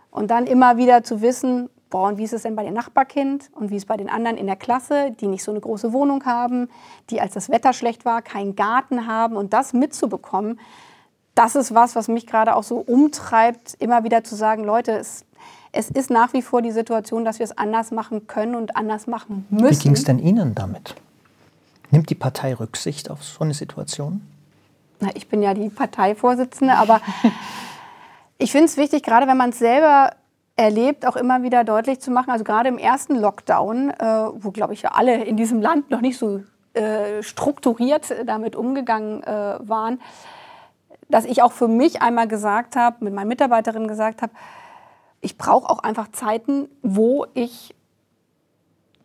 und dann immer wieder zu wissen, boah, und wie ist es denn bei dem Nachbarkind und wie ist es bei den anderen in der Klasse, die nicht so eine große Wohnung haben, die als das Wetter schlecht war, keinen Garten haben und das mitzubekommen, das ist was, was mich gerade auch so umtreibt, immer wieder zu sagen, Leute, es, es ist nach wie vor die Situation, dass wir es anders machen können und anders machen müssen.
Wie ging es denn Ihnen damit? Nimmt die Partei Rücksicht auf so eine Situation?
Na, ich bin ja die Parteivorsitzende, aber ich finde es wichtig, gerade wenn man es selber erlebt, auch immer wieder deutlich zu machen, also gerade im ersten Lockdown, äh, wo, glaube ich, alle in diesem Land noch nicht so äh, strukturiert damit umgegangen äh, waren, dass ich auch für mich einmal gesagt habe, mit meinen Mitarbeiterinnen gesagt habe, ich brauche auch einfach Zeiten, wo ich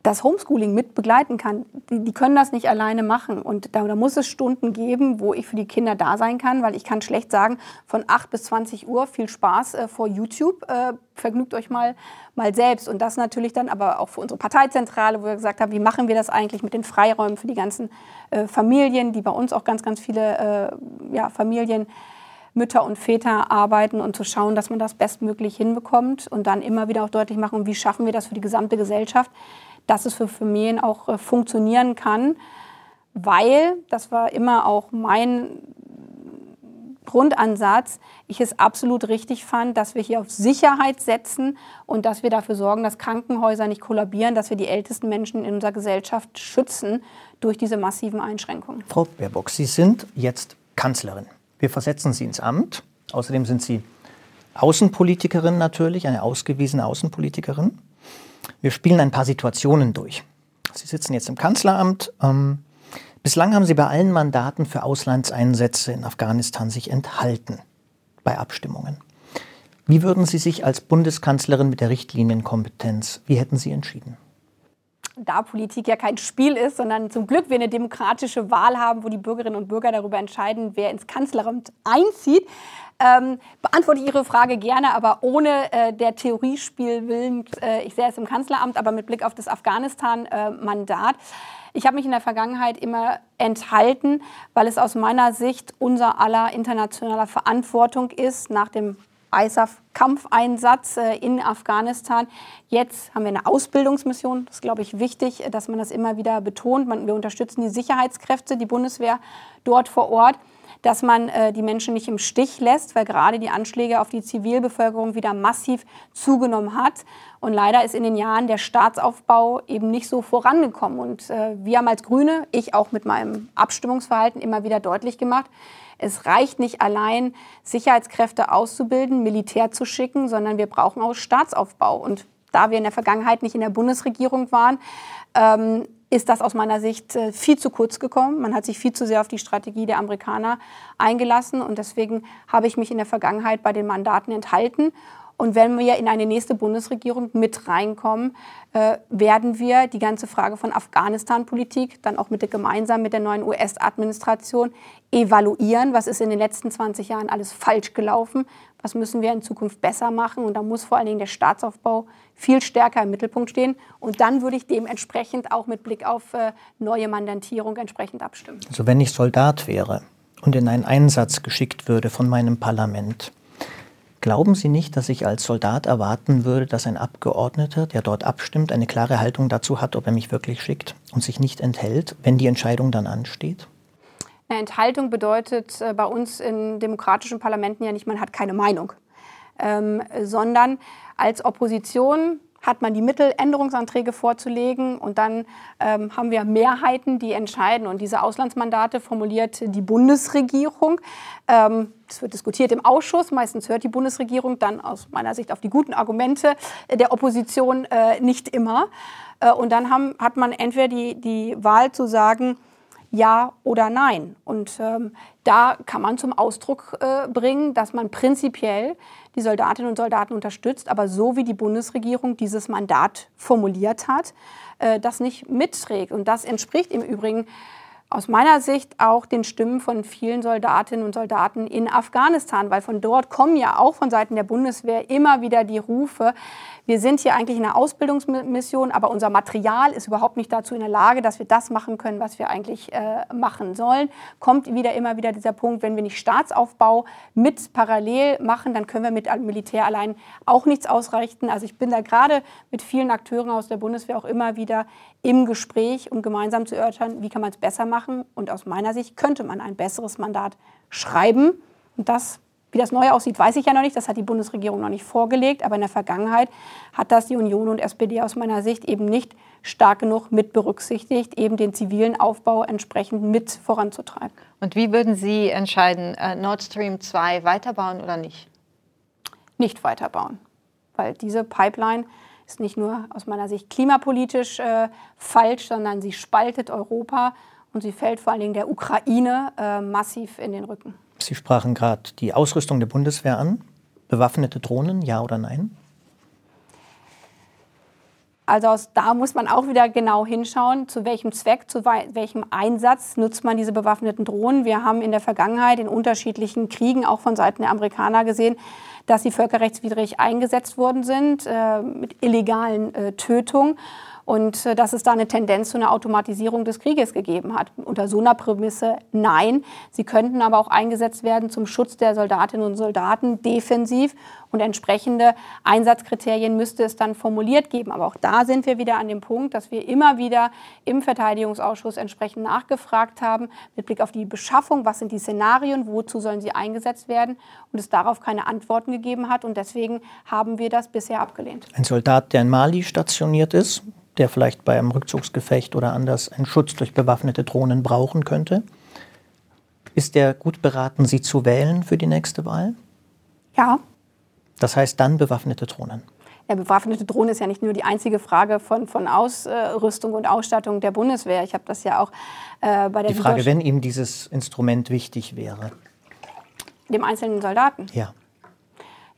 das Homeschooling mit begleiten kann. Die, die können das nicht alleine machen. Und da, da, muss es Stunden geben, wo ich für die Kinder da sein kann, weil ich kann schlecht sagen, von 8 bis 20 Uhr viel Spaß äh, vor YouTube, äh, vergnügt euch mal, mal selbst. Und das natürlich dann aber auch für unsere Parteizentrale, wo wir gesagt haben, wie machen wir das eigentlich mit den Freiräumen für die ganzen äh, Familien, die bei uns auch ganz, ganz viele äh, ja, Familien Mütter und Väter arbeiten und zu schauen, dass man das bestmöglich hinbekommt und dann immer wieder auch deutlich machen, wie schaffen wir das für die gesamte Gesellschaft dass es für Familien auch äh, funktionieren kann, weil, das war immer auch mein Grundansatz, ich es absolut richtig fand, dass wir hier auf Sicherheit setzen und dass wir dafür sorgen, dass Krankenhäuser nicht kollabieren, dass wir die ältesten Menschen in unserer Gesellschaft schützen durch diese massiven Einschränkungen.
Frau Baerbock, Sie sind jetzt Kanzlerin. Wir versetzen Sie ins Amt. Außerdem sind Sie Außenpolitikerin natürlich, eine ausgewiesene Außenpolitikerin. Wir spielen ein paar Situationen durch. Sie sitzen jetzt im Kanzleramt. Ähm, bislang haben Sie bei allen Mandaten für Auslandseinsätze in Afghanistan sich enthalten bei Abstimmungen. Wie würden Sie sich als Bundeskanzlerin mit der Richtlinienkompetenz, wie hätten Sie entschieden?
Da Politik ja kein Spiel ist, sondern zum Glück wir eine demokratische Wahl haben, wo die Bürgerinnen und Bürger darüber entscheiden, wer ins Kanzleramt einzieht, ähm, beantworte ich Ihre Frage gerne, aber ohne äh, der Theoriespiel willen. Äh, ich sehe es im Kanzleramt, aber mit Blick auf das Afghanistan-Mandat. ich habe mich in der Vergangenheit immer enthalten, weil es aus meiner Sicht unser aller internationaler Verantwortung ist, nach dem ISAF-Kampfeinsatz äh, in Afghanistan. Jetzt haben wir eine Ausbildungsmission. Das ist, glaube ich, wichtig, dass man das immer wieder betont. wir unterstützen die Sicherheitskräfte, die Bundeswehr dort vor Ort dass man äh, die Menschen nicht im Stich lässt, weil gerade die Anschläge auf die Zivilbevölkerung wieder massiv zugenommen hat. Und leider ist in den Jahren der Staatsaufbau eben nicht so vorangekommen. Und äh, wir haben als Grüne, ich auch mit meinem Abstimmungsverhalten immer wieder deutlich gemacht, es reicht nicht allein, Sicherheitskräfte auszubilden, Militär zu schicken, sondern wir brauchen auch Staatsaufbau. Und da wir in der Vergangenheit nicht in der Bundesregierung waren, ähm, ist das aus meiner Sicht äh, viel zu kurz gekommen. Man hat sich viel zu sehr auf die Strategie der Amerikaner eingelassen und deswegen habe ich mich in der Vergangenheit bei den Mandaten enthalten. Und wenn wir in eine nächste Bundesregierung mit reinkommen, äh, werden wir die ganze Frage von Afghanistan-Politik dann auch mit der, gemeinsam mit der neuen US-Administration evaluieren. Was ist in den letzten 20 Jahren alles falsch gelaufen? Was müssen wir in Zukunft besser machen? Und da muss vor allen Dingen der Staatsaufbau viel stärker im Mittelpunkt stehen. Und dann würde ich dementsprechend auch mit Blick auf äh, neue Mandantierung entsprechend abstimmen.
Also wenn ich Soldat wäre und in einen Einsatz geschickt würde von meinem Parlament, Glauben Sie nicht, dass ich als Soldat erwarten würde, dass ein Abgeordneter, der dort abstimmt, eine klare Haltung dazu hat, ob er mich wirklich schickt und sich nicht enthält, wenn die Entscheidung dann ansteht?
Eine Enthaltung bedeutet äh, bei uns in demokratischen Parlamenten ja nicht, man hat keine Meinung, ähm, sondern als Opposition hat man die Mittel, Änderungsanträge vorzulegen und dann ähm, haben wir Mehrheiten, die entscheiden. Und diese Auslandsmandate formuliert die Bundesregierung. Ähm, das wird diskutiert im Ausschuss. Meistens hört die Bundesregierung dann aus meiner Sicht auf die guten Argumente der Opposition äh, nicht immer. Äh, und dann haben, hat man entweder die, die Wahl zu sagen, ja oder nein. Und ähm, da kann man zum Ausdruck äh, bringen, dass man prinzipiell die Soldatinnen und Soldaten unterstützt, aber so wie die Bundesregierung dieses Mandat formuliert hat, äh, das nicht mitträgt. Und das entspricht im Übrigen aus meiner Sicht auch den Stimmen von vielen Soldatinnen und Soldaten in Afghanistan, weil von dort kommen ja auch von Seiten der Bundeswehr immer wieder die Rufe, wir sind hier eigentlich in einer Ausbildungsmission, aber unser Material ist überhaupt nicht dazu in der Lage, dass wir das machen können, was wir eigentlich äh, machen sollen. Kommt wieder immer wieder dieser Punkt, wenn wir nicht Staatsaufbau mit parallel machen, dann können wir mit Militär allein auch nichts ausrichten. Also ich bin da gerade mit vielen Akteuren aus der Bundeswehr auch immer wieder im Gespräch, um gemeinsam zu erörtern, wie kann man es besser machen. Und aus meiner Sicht könnte man ein besseres Mandat schreiben. Und das wie das Neue aussieht, weiß ich ja noch nicht. Das hat die Bundesregierung noch nicht vorgelegt. Aber in der Vergangenheit hat das die Union und SPD aus meiner Sicht eben nicht stark genug mit berücksichtigt, eben den zivilen Aufbau entsprechend mit voranzutreiben.
Und wie würden Sie entscheiden, äh, Nord Stream 2 weiterbauen oder nicht?
Nicht weiterbauen. Weil diese Pipeline ist nicht nur aus meiner Sicht klimapolitisch äh, falsch, sondern sie spaltet Europa und sie fällt vor allen Dingen der Ukraine äh, massiv in den Rücken.
Sie sprachen gerade die Ausrüstung der Bundeswehr an. Bewaffnete Drohnen, ja oder nein?
Also da muss man auch wieder genau hinschauen, zu welchem Zweck, zu welchem Einsatz nutzt man diese bewaffneten Drohnen. Wir haben in der Vergangenheit in unterschiedlichen Kriegen auch von Seiten der Amerikaner gesehen, dass sie völkerrechtswidrig eingesetzt worden sind äh, mit illegalen äh, Tötungen und äh, dass es da eine Tendenz zu einer Automatisierung des Krieges gegeben hat. Unter so einer Prämisse nein. Sie könnten aber auch eingesetzt werden zum Schutz der Soldatinnen und Soldaten defensiv und entsprechende Einsatzkriterien müsste es dann formuliert geben. Aber auch da sind wir wieder an dem Punkt, dass wir immer wieder im Verteidigungsausschuss entsprechend nachgefragt haben mit Blick auf die Beschaffung, was sind die Szenarien, wozu sollen sie eingesetzt werden und es darauf keine Antworten gegeben hat. Und deswegen haben wir das bisher abgelehnt.
Ein Soldat, der in Mali stationiert ist, der vielleicht bei einem Rückzugsgefecht oder anders einen Schutz durch bewaffnete Drohnen brauchen könnte. Ist der gut beraten, Sie zu wählen für die nächste Wahl?
Ja.
Das heißt dann bewaffnete Drohnen.
Ja, bewaffnete Drohnen ist ja nicht nur die einzige Frage von, von Ausrüstung und Ausstattung der Bundeswehr. Ich habe das ja auch äh, bei der.
Die Frage, wenn ihm dieses Instrument wichtig wäre.
Dem einzelnen Soldaten.
Ja.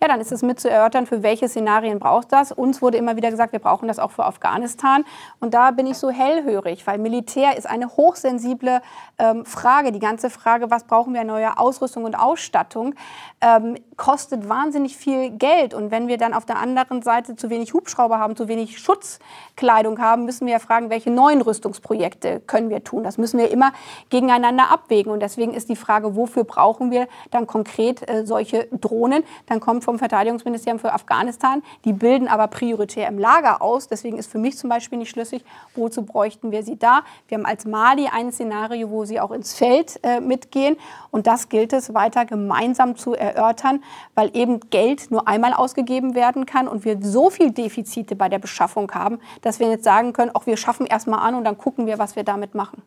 Ja, dann ist es mit zu erörtern, für welche Szenarien braucht das. Uns wurde immer wieder gesagt, wir brauchen das auch für Afghanistan. Und da bin ich so hellhörig, weil Militär ist eine hochsensible ähm, Frage. Die ganze Frage, was brauchen wir an neuer Ausrüstung und Ausstattung, ähm, kostet wahnsinnig viel Geld. Und wenn wir dann auf der anderen Seite zu wenig Hubschrauber haben, zu wenig Schutzkleidung haben, müssen wir ja fragen, welche neuen Rüstungsprojekte können wir tun. Das müssen wir immer gegeneinander abwägen. Und deswegen ist die Frage, wofür brauchen wir dann konkret äh, solche Drohnen? Dann kommt vom Verteidigungsministerium für Afghanistan, die bilden aber prioritär im Lager aus. Deswegen ist für mich zum Beispiel nicht schlüssig, wozu bräuchten wir sie da. Wir haben als Mali ein Szenario, wo sie auch ins Feld äh, mitgehen. Und das gilt es weiter gemeinsam zu erörtern, weil eben Geld nur einmal ausgegeben werden kann und wir so viel Defizite bei der Beschaffung haben, dass wir jetzt sagen können, auch wir schaffen erstmal an und dann gucken wir, was wir damit machen.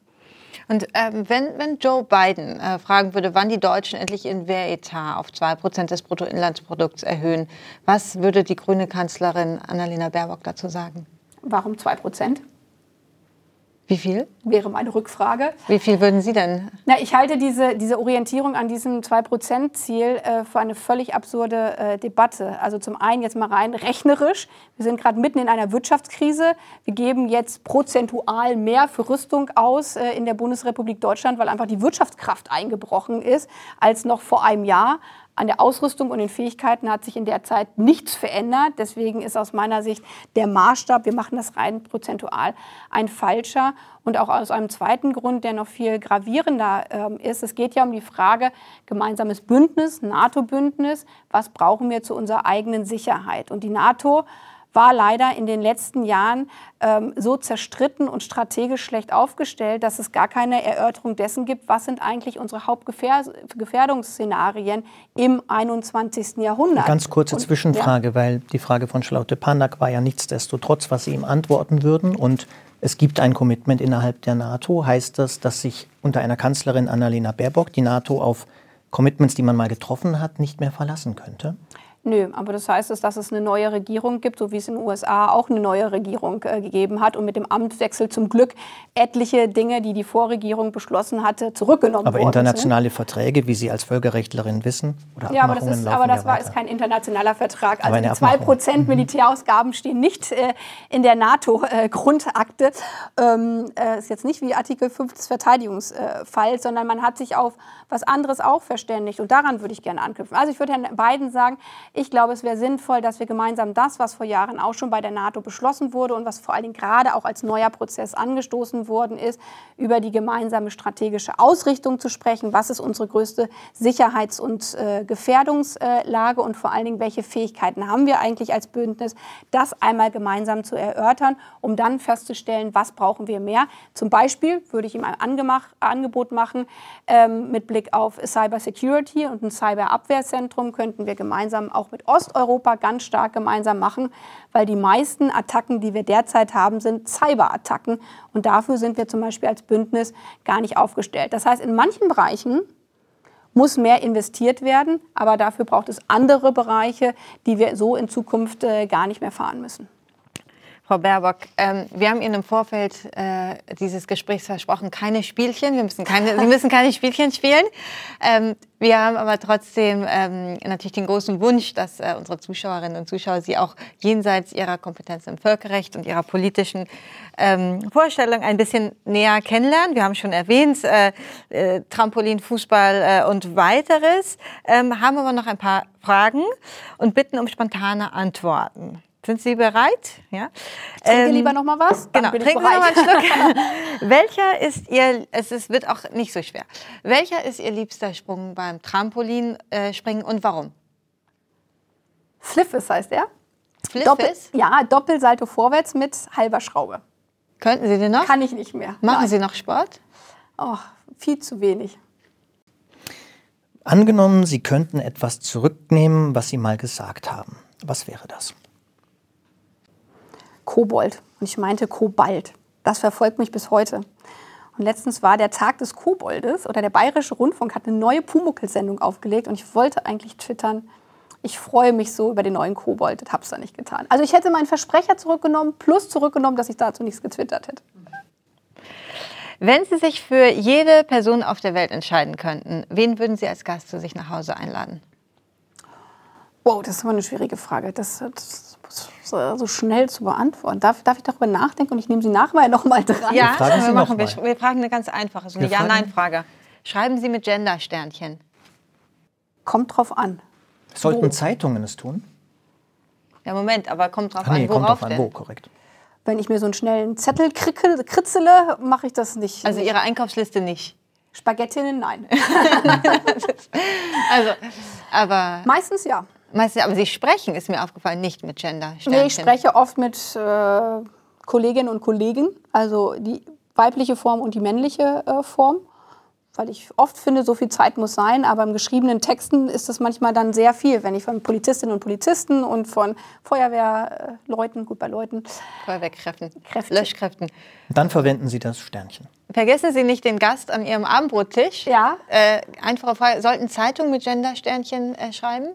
Und ähm, wenn, wenn Joe Biden äh, fragen würde, wann die Deutschen endlich ihren Wehretat auf 2% des Bruttoinlandsprodukts erhöhen, was würde die grüne Kanzlerin Annalena Baerbock dazu sagen?
Warum 2%?
Wie viel?
Wäre meine Rückfrage.
Wie viel würden Sie denn?
Na, ich halte diese, diese Orientierung an diesem 2-Prozent-Ziel äh, für eine völlig absurde äh, Debatte. Also zum einen jetzt mal rein rechnerisch. Wir sind gerade mitten in einer Wirtschaftskrise. Wir geben jetzt prozentual mehr für Rüstung aus äh, in der Bundesrepublik Deutschland, weil einfach die Wirtschaftskraft eingebrochen ist, als noch vor einem Jahr. An der Ausrüstung und den Fähigkeiten hat sich in der Zeit nichts verändert. Deswegen ist aus meiner Sicht der Maßstab, wir machen das rein prozentual, ein falscher. Und auch aus einem zweiten Grund, der noch viel gravierender äh, ist. Es geht ja um die Frage, gemeinsames Bündnis, NATO-Bündnis, was brauchen wir zu unserer eigenen Sicherheit? Und die NATO war leider in den letzten Jahren ähm, so zerstritten und strategisch schlecht aufgestellt, dass es gar keine Erörterung dessen gibt, was sind eigentlich unsere Hauptgefährdungsszenarien im 21. Jahrhundert.
Eine ganz kurze und, Zwischenfrage, ja. weil die Frage von Schlaute Pandak war ja nichtsdestotrotz, was Sie ihm antworten würden. Und es gibt ein Commitment innerhalb der NATO. Heißt das, dass sich unter einer Kanzlerin Annalena Baerbock die NATO auf Commitments, die man mal getroffen hat, nicht mehr verlassen könnte?
Nö, aber das heißt, dass es eine neue Regierung gibt, so wie es in den USA auch eine neue Regierung äh, gegeben hat und mit dem Amtswechsel zum Glück etliche Dinge, die die Vorregierung beschlossen hatte, zurückgenommen
aber
worden
internationale sind. Verträge, wie Sie als Völkerrechtlerin wissen?
Oder ja, aber das, ist, aber das ja war, ist kein internationaler Vertrag. Also die 2% mhm. Militärausgaben stehen nicht äh, in der NATO-Grundakte. Äh, ähm, äh, ist jetzt nicht wie Artikel 5 des Verteidigungsfalls, sondern man hat sich auf was anderes auch verständigt. Und daran würde ich gerne anknüpfen. Also ich würde Herrn Biden sagen, ich glaube, es wäre sinnvoll, dass wir gemeinsam das, was vor Jahren auch schon bei der NATO beschlossen wurde und was vor allen Dingen gerade auch als neuer Prozess angestoßen worden ist, über die gemeinsame strategische Ausrichtung zu sprechen. Was ist unsere größte Sicherheits- und äh, Gefährdungslage und vor allen Dingen, welche Fähigkeiten haben wir eigentlich als Bündnis, das einmal gemeinsam zu erörtern, um dann festzustellen, was brauchen wir mehr. Zum Beispiel würde ich ihm ein Angebot machen, ähm, mit Blick auf Cyber Security und ein Cyberabwehrzentrum könnten wir gemeinsam auch auch mit Osteuropa ganz stark gemeinsam machen, weil die meisten Attacken, die wir derzeit haben, sind Cyberattacken. Und dafür sind wir zum Beispiel als Bündnis gar nicht aufgestellt. Das heißt, in manchen Bereichen muss mehr investiert werden, aber dafür braucht es andere Bereiche, die wir so in Zukunft äh, gar nicht mehr fahren müssen.
Frau Baerbock, ähm, wir haben Ihnen im Vorfeld äh, dieses Gesprächs versprochen, keine Spielchen. Wir müssen keine, Sie müssen keine Spielchen spielen. Ähm, wir haben aber trotzdem ähm, natürlich den großen Wunsch, dass äh, unsere Zuschauerinnen und Zuschauer Sie auch jenseits Ihrer Kompetenz im Völkerrecht und Ihrer politischen ähm, Vorstellung ein bisschen näher kennenlernen. Wir haben schon erwähnt, äh, äh, Trampolin, Fußball äh, und weiteres. Ähm, haben aber noch ein paar Fragen und bitten um spontane Antworten. Sind Sie bereit?
Ja. Trinke ähm, lieber noch mal was?
Dann genau, trinken Sie noch mal einen Schluck. Welcher ist Ihr, es ist, wird auch nicht so schwer. Welcher ist Ihr liebster Sprung beim Trampolinspringen äh, und warum?
Fliffes heißt er.
Fliffes?
Doppel, ja, Doppelsalto vorwärts mit halber Schraube.
Könnten Sie den noch?
Kann ich nicht mehr.
Machen Nein. Sie noch Sport?
Oh, viel zu wenig.
Angenommen, Sie könnten etwas zurücknehmen, was Sie mal gesagt haben. Was wäre das?
Kobold. Und ich meinte Kobalt. Das verfolgt mich bis heute. Und letztens war der Tag des Koboldes oder der Bayerische Rundfunk hat eine neue Pumuckl-Sendung aufgelegt und ich wollte eigentlich twittern, ich freue mich so über den neuen Kobold. Das habe ich da nicht getan. Also ich hätte meinen Versprecher zurückgenommen, plus zurückgenommen, dass ich dazu nichts getwittert hätte.
Wenn Sie sich für jede Person auf der Welt entscheiden könnten, wen würden Sie als Gast zu sich nach Hause einladen?
Wow, das ist aber eine schwierige Frage. Das, das so, so schnell zu beantworten. Darf, darf ich darüber nachdenken und ich nehme Sie nachher noch mal dran?
Ja,
fragen Sie
wir,
noch
machen, wir, wir fragen eine ganz einfache, so eine
Wir fragen-
Ja-Nein-Frage. Schreiben Sie mit Gender-Sternchen.
Kommt drauf an.
Sollten
Wo?
Zeitungen es tun?
Ja, Moment, aber kommt drauf
Ah, nee,
an,
kommt
worauf
drauf an, wo, korrekt.
Wenn ich mir so einen schnellen Zettel krickel, kritzele, mache ich das nicht.
Also
nicht.
Ihre Einkaufsliste nicht.
Spaghettinnen, nein.
Also, aber,
Meistens ja.
Meistens, aber Sie sprechen, ist mir aufgefallen, nicht mit Gender-Sternchen.
Nee, ich spreche oft mit äh, Kolleginnen und Kollegen, also die weibliche Form und die männliche äh, Form. Weil ich oft finde, so viel Zeit muss sein, aber im geschriebenen Texten ist das manchmal dann sehr viel. Wenn ich von Polizistinnen und Polizisten und von Feuerwehrleuten, gut bei Leuten,
Feuerwehrkräften,
Kräfte.
Löschkräften.
Dann verwenden Sie das Sternchen.
Vergessen Sie nicht den Gast an Ihrem Abendbrottisch.
Ja.
Äh, einfache Frage, sollten Zeitungen mit Gender-Sternchen äh, schreiben?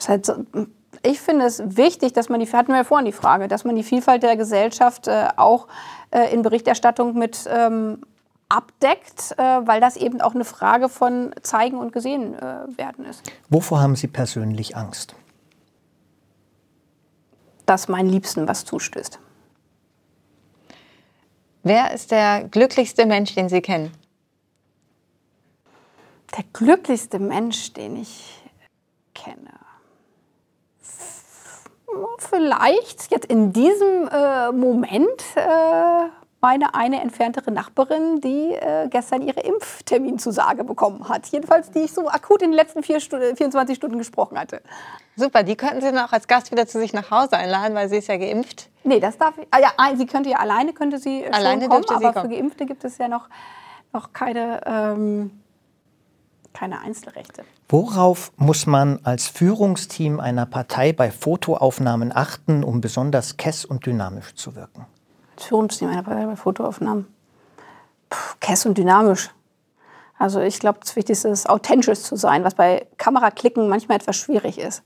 Das ist halt so, ich finde es wichtig, dass man die, hatten wir ja vorhin die Frage, dass man die Vielfalt der Gesellschaft äh, auch äh, in Berichterstattung mit ähm, abdeckt, äh, weil das eben auch eine Frage von zeigen und gesehen werden ist.
Wovor haben Sie persönlich Angst?
Dass mein Liebsten was zustößt.
Wer ist der glücklichste Mensch, den Sie kennen?
Der glücklichste Mensch, den ich kenne. Vielleicht jetzt in diesem äh, Moment äh, meine eine entferntere Nachbarin, die äh, gestern ihre Impfterminzusage bekommen hat. Jedenfalls, die ich so akut in den letzten vier Stunden, 24 Stunden gesprochen hatte.
Super, die könnten Sie dann auch als Gast wieder zu sich nach Hause einladen, weil sie ist ja geimpft.
Nee, das darf ich. Ah, ja, sie könnte ja alleine könnte sie
Alleine
schon kommen, aber
kommen.
für Geimpfte gibt es ja noch, noch keine, ähm, keine Einzelrechte.
Worauf muss man als Führungsteam einer Partei bei Fotoaufnahmen achten, um besonders kess und dynamisch zu wirken?
Als Führungsteam einer Partei bei Fotoaufnahmen. Puh, Kess und dynamisch. Also ich glaube, das Wichtigste ist, authentisch zu sein, was bei Kameraklicken manchmal etwas schwierig ist.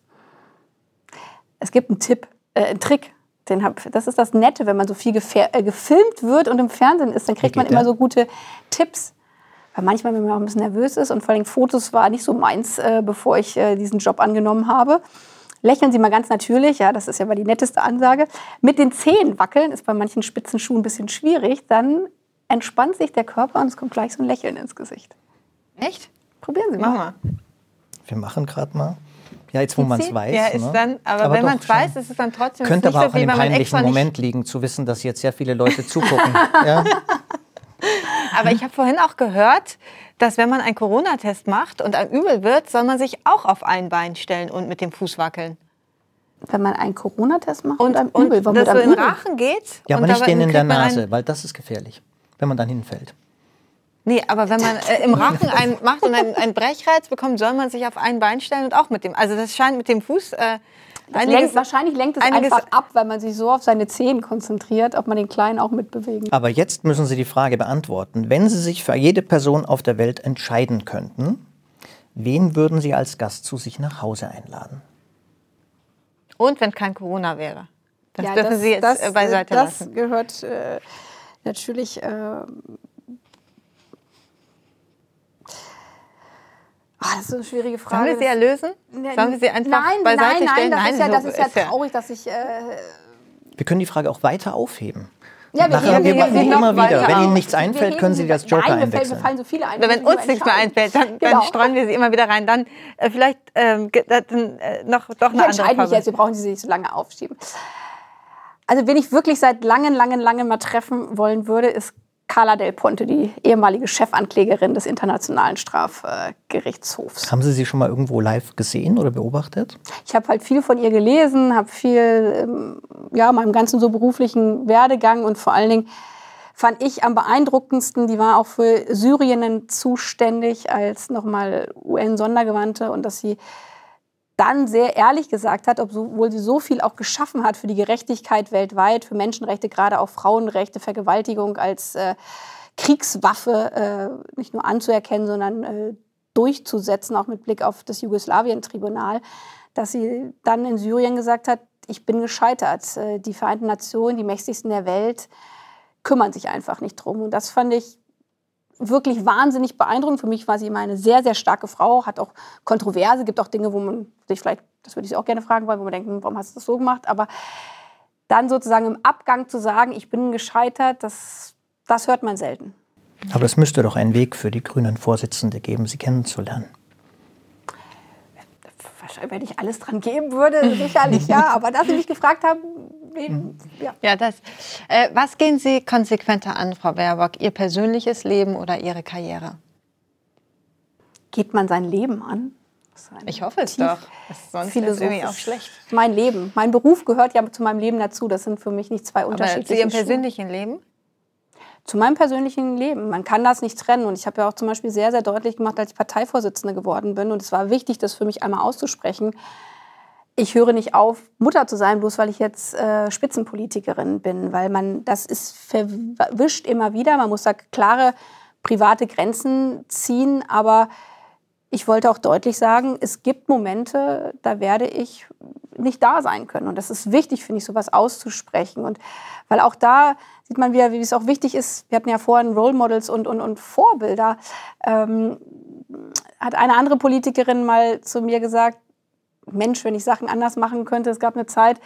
Es gibt einen Tipp, äh, einen Trick. Den hab, das ist das Nette, wenn man so viel äh, gefilmt wird und im Fernsehen ist, dann kriegt man immer so gute Tipps. Weil manchmal, wenn man auch ein bisschen nervös ist und vor allem Fotos war nicht so meins, äh, bevor ich äh, diesen Job angenommen habe. Lächeln Sie mal ganz natürlich, ja, das ist ja mal die netteste Ansage. Mit den Zehen wackeln ist bei manchen spitzen Schuhen ein bisschen schwierig. Dann entspannt sich der Körper und es kommt gleich so ein Lächeln ins Gesicht.
Echt?
Probieren Sie
Mach
mal.
mal.
Wir machen gerade mal. Ja, jetzt wo man es weiß.
Ja, ist
ne?
dann, aber, wenn
doch
man es weiß, ist es dann trotzdem
Könnte
nicht
aber
so,
auch
wie
an dem
wenn
peinlichen Moment liegen, zu wissen, dass jetzt sehr viele Leute zugucken. ja?
Aber ich habe vorhin auch gehört, dass wenn man einen Corona-Test macht und einem übel wird, soll man sich auch auf ein Bein stellen und mit dem Fuß wackeln.
Wenn man einen Corona-Test macht
Und,
mit einem
und
Übel, warum
dass so in den? Rachen geht.
ja, aber
und
nicht den in der Nase, weil das ist gefährlich, wenn man dann hinfällt.
Nee, aber wenn man äh, im Rachen einen macht und einen, einen Brechreiz bekommt, soll man sich auf ein Bein stellen und auch mit dem. Also das scheint mit dem Fuß. Äh, einiges-
lenkt, wahrscheinlich lenkt es einfach ab, weil man sich so auf seine Zehen konzentriert, ob man den Kleinen auch mitbewegen.
Aber jetzt müssen Sie die Frage beantworten. Wenn Sie sich für jede Person auf der Welt entscheiden könnten, wen würden Sie als Gast zu sich nach Hause einladen?
Und wenn kein Corona wäre. Das
Ja,
dürfen Sie jetzt äh, beiseite
das
lassen.
gehört äh, natürlich. Äh, ah, das ist eine schwierige Frage.
Sollen wir sie erlösen?
Das-
Sollen wir sie einfach
nein,
beiseite
nein, nein,
stellen?
das ist ja, das
so
ist ja traurig, dass ich. Äh,
Wir können die Frage auch weiter aufheben.
ja,
Nachher,
heben-
wir machen
heben
immer wieder. Wenn Ihnen nichts einfällt,
Wir
können Sie als Joker
nein,
einwechseln.
Fallen so viele ein.
Wenn uns
wir
nichts mehr einfällt, dann,
Genau.
dann streuen wir sie immer wieder rein. Dann äh, vielleicht ähm, ge- dann, äh, noch doch
Ich
eine andere
entscheide mich jetzt, wir brauchen sie nicht so lange aufschieben. Also, wen ich wirklich seit langen, langen, langen mal treffen wollen würde, ist Carla Del Ponte, die ehemalige Chefanklägerin des Internationalen Strafgerichtshofs.
Haben Sie sie schon mal irgendwo live gesehen oder beobachtet?
Ich habe halt viel von ihr gelesen, habe viel, ähm, ja, meinem ganzen so beruflichen Werdegang und vor allen Dingen fand ich am beeindruckendsten, die war auch für Syrien zuständig als nochmal UN-Sondergewandte und dass sie dann sehr ehrlich gesagt hat, obwohl sie so viel auch geschaffen hat für die Gerechtigkeit weltweit, für Menschenrechte, gerade auch Frauenrechte, Vergewaltigung als äh, Kriegswaffe äh, nicht nur anzuerkennen, sondern äh, durchzusetzen, auch mit Blick auf das Jugoslawien-Tribunal, dass sie dann in Syrien gesagt hat, ich bin gescheitert. Äh, Die Vereinten Nationen, die mächtigsten der Welt, kümmern sich einfach nicht drum. Und das fand ich wirklich wahnsinnig beeindruckend. Für mich war sie immer eine sehr, sehr starke Frau, hat auch Kontroverse, gibt auch Dinge, wo man sich vielleicht, das würde ich sie auch gerne fragen wollen, wo man denkt, hm, warum hast du das so gemacht? Aber dann sozusagen im Abgang zu sagen, ich bin gescheitert, das, das hört man selten.
Aber es müsste doch einen Weg für die grünen Vorsitzende geben, sie kennenzulernen.
Wahrscheinlich, wenn ich alles dran geben würde, sicherlich ja. Aber da Sie mich gefragt haben,
ja. ja das. Äh, was gehen Sie konsequenter an, Frau Baerbock? Ihr persönliches Leben oder Ihre Karriere?
Geht man sein Leben an?
Ich hoffe es doch. Sonst ist es irgendwie auch schlecht.
Mein Leben. Mein Beruf gehört ja zu meinem Leben dazu. Das sind für mich nicht zwei unterschiedliche
Aber zu Ihrem persönlichen Leben?
Zu meinem persönlichen Leben. Man kann das nicht trennen. Und ich habe ja auch zum Beispiel sehr, sehr deutlich gemacht, als ich Parteivorsitzende geworden bin. Und es war wichtig, das für mich einmal auszusprechen. Ich höre nicht auf, Mutter zu sein, bloß weil ich jetzt äh, Spitzenpolitikerin bin. Weil man, das ist verwischt immer wieder. Man muss da klare private Grenzen ziehen. Aber ich wollte auch deutlich sagen, es gibt Momente, da werde ich nicht da sein können. Und das ist wichtig, finde ich, sowas auszusprechen. Und weil auch da sieht man wieder, wie es auch wichtig ist. Wir hatten ja vorhin Role Models und, und, und Vorbilder. Ähm, hat eine andere Politikerin mal zu mir gesagt, Mensch, wenn ich Sachen anders machen könnte. Es gab eine Zeit,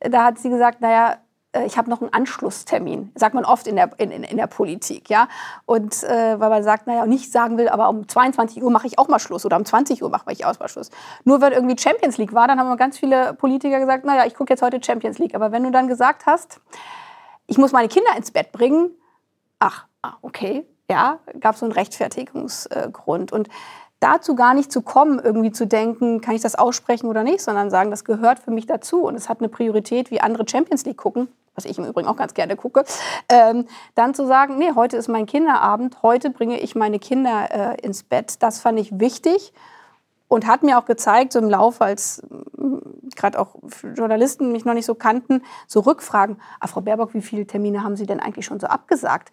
da hat sie gesagt, naja, äh, ich habe noch einen Anschlusstermin, sagt man oft in der, in, in der Politik, ja. Und äh, weil man sagt, naja, nicht sagen will, aber um 22 Uhr mache ich auch mal Schluss oder um 20 Uhr mache ich auch mal Schluss. Nur wenn irgendwie Champions League war, dann haben ganz viele Politiker gesagt, naja, ich gucke jetzt heute Champions League. Aber wenn du dann gesagt hast, ich muss meine Kinder ins Bett bringen, ach, ah, okay, ja, gab es so einen Rechtfertigungsgrund. Und dazu gar nicht zu kommen, irgendwie zu denken, kann ich das aussprechen oder nicht, sondern sagen, das gehört für mich dazu und es hat eine Priorität, wie andere Champions League gucken, was ich im Übrigen auch ganz gerne gucke, ähm, dann zu sagen, nee, heute ist mein Kinderabend, heute bringe ich meine Kinder äh, ins Bett. Das fand ich wichtig und hat mir auch gezeigt, so im Laufe, als mm, gerade auch Journalisten mich noch nicht so kannten, so Rückfragen, ah, Frau Baerbock, wie viele Termine haben Sie denn eigentlich schon so abgesagt?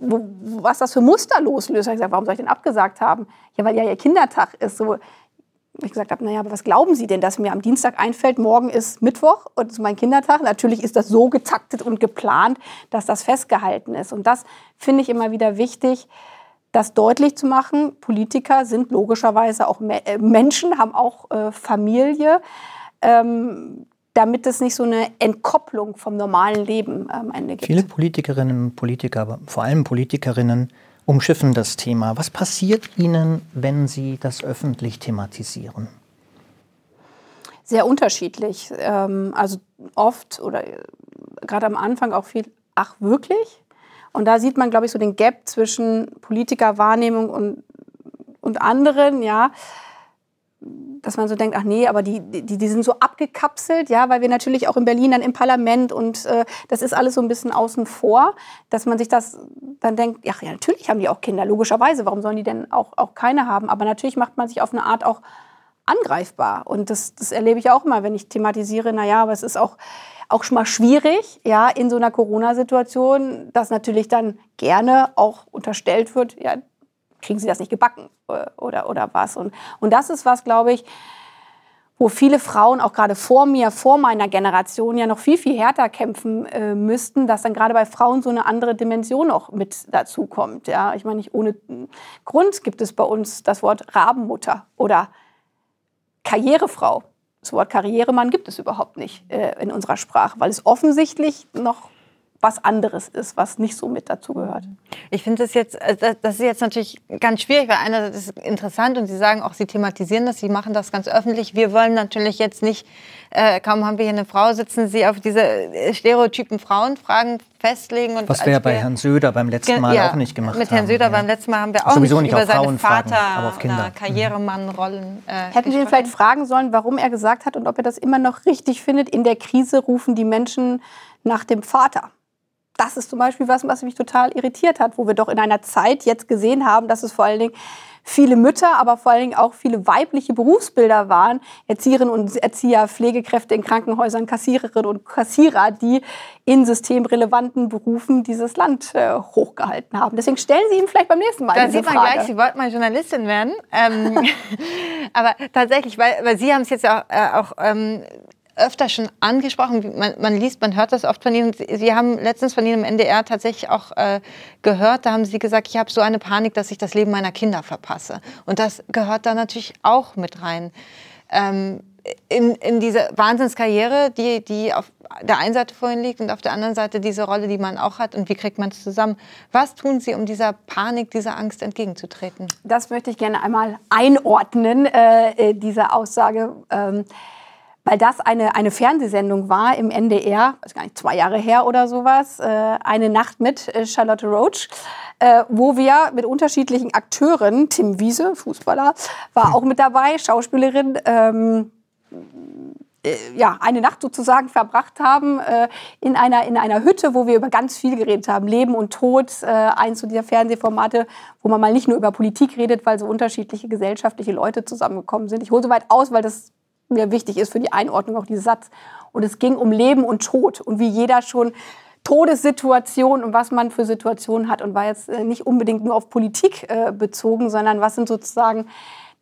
Was das für Muster loslöst. Ich gesagt, warum soll ich denn abgesagt haben? Ja, weil ja Ihr Kindertag ist. So, ich gesagt habe, naja, aber was glauben Sie denn, dass mir am Dienstag einfällt, morgen ist Mittwoch und ist mein Kindertag? Natürlich ist das so getaktet und geplant, dass das festgehalten ist. Und das finde ich immer wieder wichtig, das deutlich zu machen. Politiker sind logischerweise auch äh, Menschen, haben auch äh, Familie, ähm, damit es nicht so eine Entkopplung vom normalen Leben am Ende gibt.
Viele Politikerinnen und Politiker, vor allem Politikerinnen, umschiffen das Thema. Was passiert Ihnen, wenn Sie das öffentlich thematisieren?
Sehr unterschiedlich. Ähm, also oft oder äh, gerade am Anfang auch viel, ach wirklich? Und da sieht man, glaube ich, so den Gap zwischen Politikerwahrnehmung und, und anderen, ja dass man so denkt, ach nee, aber die, die, die sind so abgekapselt, ja, weil wir natürlich auch in Berlin dann im Parlament und äh, das ist alles so ein bisschen außen vor, dass man sich das dann denkt, ach ja, natürlich haben die auch Kinder, logischerweise, warum sollen die denn auch, auch keine haben? Aber natürlich macht man sich auf eine Art auch angreifbar und das, das erlebe ich auch mal, wenn ich thematisiere, naja, aber es ist auch, auch schon mal schwierig, ja, in so einer Corona-Situation, dass natürlich dann gerne auch unterstellt wird, ja, kriegen sie das nicht gebacken äh, oder, oder was. Und, und das ist was, glaube ich, wo viele Frauen auch gerade vor mir, vor meiner Generation ja noch viel, viel härter kämpfen äh, müssten, dass dann gerade bei Frauen so eine andere Dimension noch mit dazu kommt. Ja, ich meine, nicht ohne Grund gibt es bei uns das Wort Rabenmutter oder Karrierefrau. Das Wort Karrieremann gibt es überhaupt nicht äh, in unserer Sprache, weil es offensichtlich noch was anderes ist, was nicht so mit dazu gehört.
Ich finde das jetzt, äh, das ist jetzt natürlich ganz schwierig, weil einerseits ist es interessant und Sie sagen auch, Sie thematisieren das, Sie machen das ganz öffentlich. Wir wollen natürlich jetzt nicht, äh, kaum haben wir hier eine Frau sitzen, Sie auf diese äh, stereotypen Frauenfragen festlegen. Und
was wir ja bei Herrn Söder beim letzten Mal ja, auch nicht gemacht haben.
Mit Herrn Söder ja. beim letzten Mal haben wir auch
Sowieso
nicht,
nicht
über
seine
Vater,
aber auf Kinder.
Karrieremann-Rollen
äh, Hätten Sie ihn vielleicht fragen sollen, warum er gesagt hat und ob er das immer noch richtig findet, in der Krise rufen die Menschen nach dem Vater das ist zum Beispiel was, was mich total irritiert hat, wo wir doch in einer Zeit jetzt gesehen haben, dass es vor allen Dingen viele Mütter, aber vor allen Dingen auch viele weibliche Berufsbilder waren. Erzieherinnen und Erzieher, Pflegekräfte in Krankenhäusern, Kassiererinnen und Kassierer, die in systemrelevanten Berufen dieses Land äh, hochgehalten haben. Deswegen stellen Sie ihm vielleicht beim nächsten Mal
da
diese
sieht man
Frage.
gleich, Sie wollten mal Journalistin werden. Ähm, aber tatsächlich, weil, weil Sie haben es jetzt auch, äh, auch ähm, öfter schon angesprochen. Man, man, liest, man hört das oft von Ihnen. Sie haben letztens von Ihnen im NDR tatsächlich auch äh, gehört, da haben Sie gesagt, ich habe so eine Panik, dass ich das Leben meiner Kinder verpasse. Und das gehört da natürlich auch mit rein. Ähm, in, in diese Wahnsinnskarriere, die, die auf der einen Seite vorhin liegt und auf der anderen Seite diese Rolle, die man auch hat und wie kriegt man es zusammen. Was tun Sie, um dieser Panik, dieser Angst entgegenzutreten?
Das möchte ich gerne einmal einordnen, äh, äh diese Aussage. Ähm, weil das eine, eine Fernsehsendung war im NDR, weiß gar nicht, zwei Jahre her oder sowas, äh, eine Nacht mit äh, Charlotte Roach, äh, wo wir mit unterschiedlichen Akteuren, Tim Wiese, Fußballer, war auch mit dabei, Schauspielerin, ähm, äh, ja, eine Nacht sozusagen verbracht haben äh, in, einer, in einer Hütte, wo wir über ganz viel geredet haben. Leben und Tod, äh, eins dieser Fernsehformate, wo man mal nicht nur über Politik redet, weil so unterschiedliche gesellschaftliche Leute zusammengekommen sind. Ich hole so weit aus, weil das mir wichtig ist für die Einordnung auch dieser Satz. Und es ging um Leben und Tod und wie jeder schon Todessituation und was man für Situationen hat und war jetzt äh, nicht unbedingt nur auf Politik äh, bezogen, sondern was sind sozusagen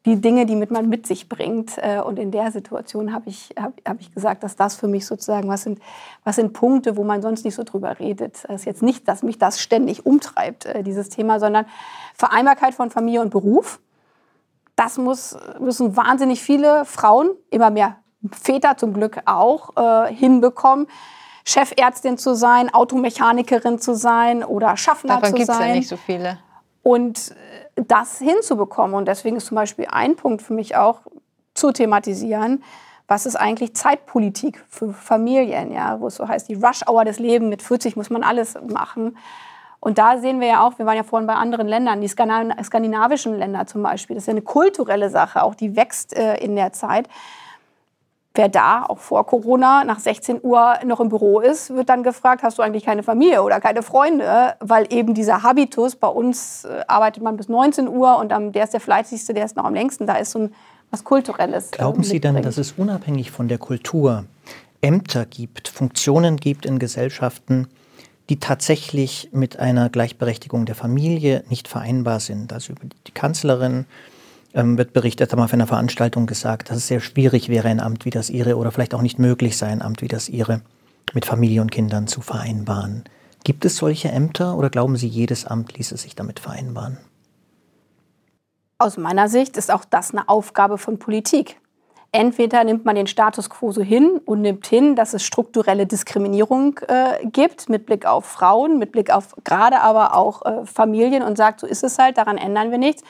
die Dinge, die mit man mit sich bringt. Äh, und in der Situation habe ich, hab, hab ich gesagt, dass das für mich sozusagen, was sind, was sind Punkte, wo man sonst nicht so drüber redet. Es ist jetzt nicht, dass mich das ständig umtreibt, äh, dieses Thema, sondern Vereinbarkeit von Familie und Beruf. Das muss, müssen wahnsinnig viele Frauen, immer mehr Väter zum Glück auch, äh, hinbekommen. Chefärztin zu sein, Automechanikerin zu sein oder Schaffner
Davon
zu sein. Davon
gibt es ja nicht so viele.
Und das hinzubekommen. Und deswegen ist zum Beispiel ein Punkt für mich auch zu thematisieren, was ist eigentlich Zeitpolitik für Familien, ja, wo es so heißt, die Rush-Hour des Lebens, mit 40 muss man alles machen. Und da sehen wir ja auch, wir waren ja vorhin bei anderen Ländern, die skandinavischen Länder zum Beispiel, das ist ja eine kulturelle Sache, auch die wächst äh, in der Zeit. Wer da auch vor Corona nach 16 Uhr noch im Büro ist, wird dann gefragt, hast du eigentlich keine Familie oder keine Freunde? Weil eben dieser Habitus, bei uns äh, arbeitet man bis 19 Uhr und am, der ist der fleißigste, der ist noch am längsten. Da ist so ein, was Kulturelles.
Glauben Sie dann, dass es unabhängig von der Kultur Ämter gibt, Funktionen gibt in Gesellschaften, die tatsächlich mit einer Gleichberechtigung der Familie nicht vereinbar sind? Also die Kanzlerin ähm, wird berichtet, haben auf einer Veranstaltung gesagt, dass es sehr schwierig wäre, ein Amt wie das ihre oder vielleicht auch nicht möglich sei, ein Amt wie das ihre mit Familie und Kindern zu vereinbaren. Gibt es solche Ämter oder glauben Sie, jedes Amt ließe sich damit vereinbaren?
Aus meiner Sicht ist auch das eine Aufgabe von Politik. Entweder nimmt man den Status quo so hin und nimmt hin, dass es strukturelle Diskriminierung äh, gibt mit Blick auf Frauen, mit Blick auf gerade aber auch äh, Familien und sagt, so ist es halt, daran ändern wir nichts.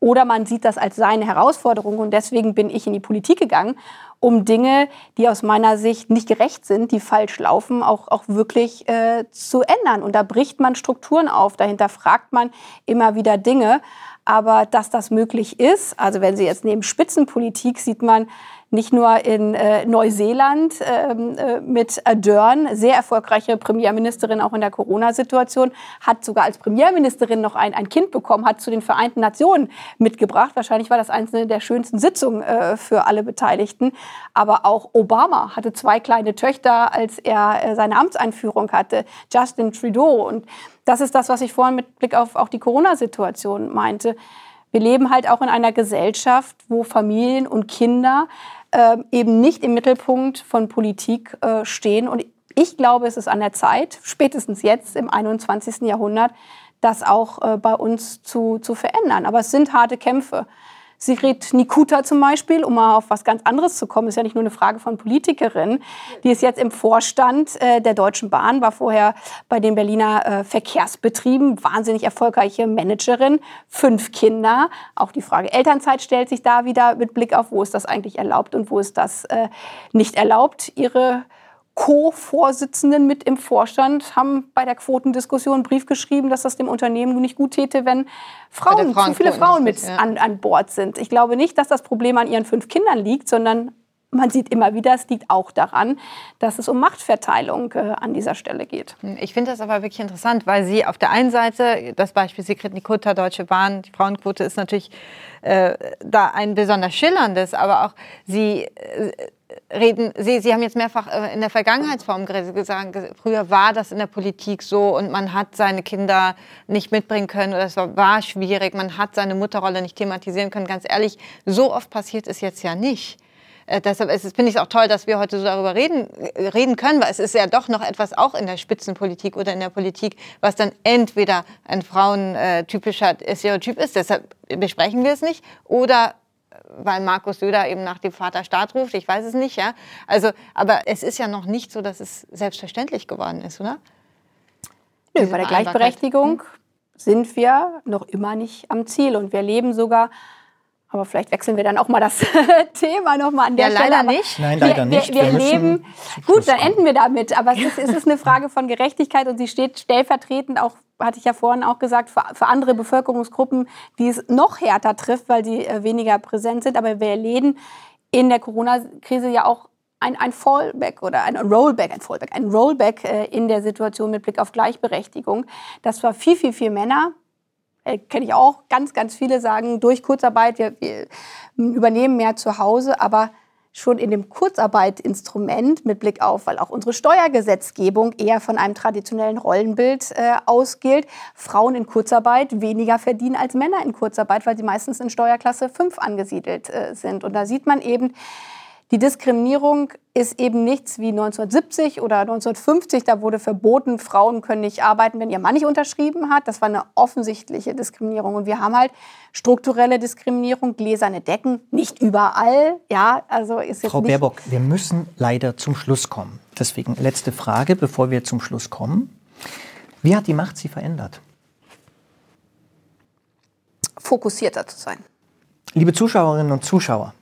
Oder man sieht das als seine Herausforderung und deswegen bin ich in die Politik gegangen, um Dinge, die aus meiner Sicht nicht gerecht sind, die falsch laufen, auch, auch wirklich äh, zu ändern. Und da bricht man Strukturen auf, dahinter fragt man immer wieder Dinge. Aber dass das möglich ist, also wenn Sie jetzt neben Spitzenpolitik sieht man, nicht nur in äh, Neuseeland ähm, äh, mit Ardern, sehr erfolgreiche Premierministerin auch in der Corona-Situation, hat sogar als Premierministerin noch ein, ein Kind bekommen, hat zu den Vereinten Nationen mitgebracht. Wahrscheinlich war das eine der schönsten Sitzungen äh, für alle Beteiligten. Aber auch Obama hatte zwei kleine Töchter, als er äh, seine Amtseinführung hatte, Justin Trudeau. Und das ist das, was ich vorhin mit Blick auf auch die Corona-Situation meinte. Wir leben halt auch in einer Gesellschaft, wo Familien und Kinder äh, eben nicht im Mittelpunkt von Politik äh, stehen. Und ich glaube, es ist an der Zeit, spätestens jetzt im 21. Jahrhundert, das auch äh, bei uns zu, zu verändern. Aber es sind harte Kämpfe. Sigrid Nikuta zum Beispiel, um mal auf was ganz anderes zu kommen, ist ja nicht nur eine Frage von Politikerin. Die ist jetzt im Vorstand äh, der Deutschen Bahn, war vorher bei den Berliner äh, Verkehrsbetrieben, wahnsinnig erfolgreiche Managerin, fünf Kinder. Auch die Frage Elternzeit stellt sich da wieder mit Blick auf, wo ist das eigentlich erlaubt und wo ist das äh, nicht erlaubt. Ihre Co-Vorsitzenden mit im Vorstand haben bei der Quotendiskussion einen Brief geschrieben, dass das dem Unternehmen nicht gut täte, wenn Frauen, zu viele Frauen mit ja. an, an Bord sind. Ich glaube nicht, dass das Problem an ihren fünf Kindern liegt, sondern man sieht immer wieder, es liegt auch daran, dass es um Machtverteilung äh, an dieser Stelle geht.
Ich finde das aber wirklich interessant, weil Sie auf der einen Seite, das Beispiel Sigrid Nikota, Deutsche Bahn, die Frauenquote ist natürlich äh, da ein besonders schillerndes, aber auch Sie äh, reden, Sie, Sie haben jetzt mehrfach äh, in der Vergangenheitsform gesagt, früher war das in der Politik so und man hat seine Kinder nicht mitbringen können oder es war schwierig, man hat seine Mutterrolle nicht thematisieren können. Ganz ehrlich, so oft passiert es jetzt ja nicht. äh, deshalb finde ich es auch toll, dass wir heute so darüber reden, äh, reden können, weil es ist ja doch noch etwas auch in der Spitzenpolitik oder in der Politik, was dann entweder ein frauentypischer Stereotyp ist, deshalb besprechen wir es nicht, oder weil Markus Söder eben nach dem Vaterstaat ruft, ich weiß es nicht, ja. Also, aber es ist ja noch nicht so, dass es selbstverständlich geworden ist, oder?
Nö, bei der Gleichberechtigung hm? sind wir noch immer nicht am Ziel und wir leben sogar aber vielleicht wechseln wir dann auch mal das Thema nochmal an der
ja,
Stelle.
Leider nicht.
Nein, leider
wir,
nicht.
Wir, wir, wir leben. Gut, dann enden wir damit. Aber es ist, es ist eine Frage von Gerechtigkeit und sie steht stellvertretend auch hatte ich ja vorhin auch gesagt, für, für andere Bevölkerungsgruppen, die es noch härter trifft, weil sie äh, weniger präsent sind. Aber wir erleben in der Corona-Krise ja auch ein, ein Fallback oder ein Rollback, ein Fallback, ein Rollback äh, in der Situation mit Blick auf Gleichberechtigung. Das war viel, viel, viel Männer äh, kenne ich auch, ganz, ganz viele sagen, durch Kurzarbeit, wir, wir übernehmen mehr zu Hause, aber schon in dem Kurzarbeitinstrument mit Blick auf, weil auch unsere Steuergesetzgebung eher von einem traditionellen Rollenbild äh, ausgeht, Frauen in Kurzarbeit weniger verdienen als Männer in Kurzarbeit, weil sie meistens in Steuerklasse 5 angesiedelt äh, sind. Und da sieht man eben, die Diskriminierung ist eben nichts wie 1970 oder 1950. Da wurde verboten, Frauen können nicht arbeiten, wenn ihr Mann nicht unterschrieben hat. Das war eine offensichtliche Diskriminierung. Und wir haben halt strukturelle Diskriminierung, gläserne Decken, nicht überall. Ja, also ist jetzt
Frau
nicht
Baerbock, wir müssen leider zum Schluss kommen. Deswegen letzte Frage, bevor wir zum Schluss kommen. Wie hat die Macht Sie verändert?
fokussierter zu sein.
Liebe Zuschauerinnen und Zuschauer,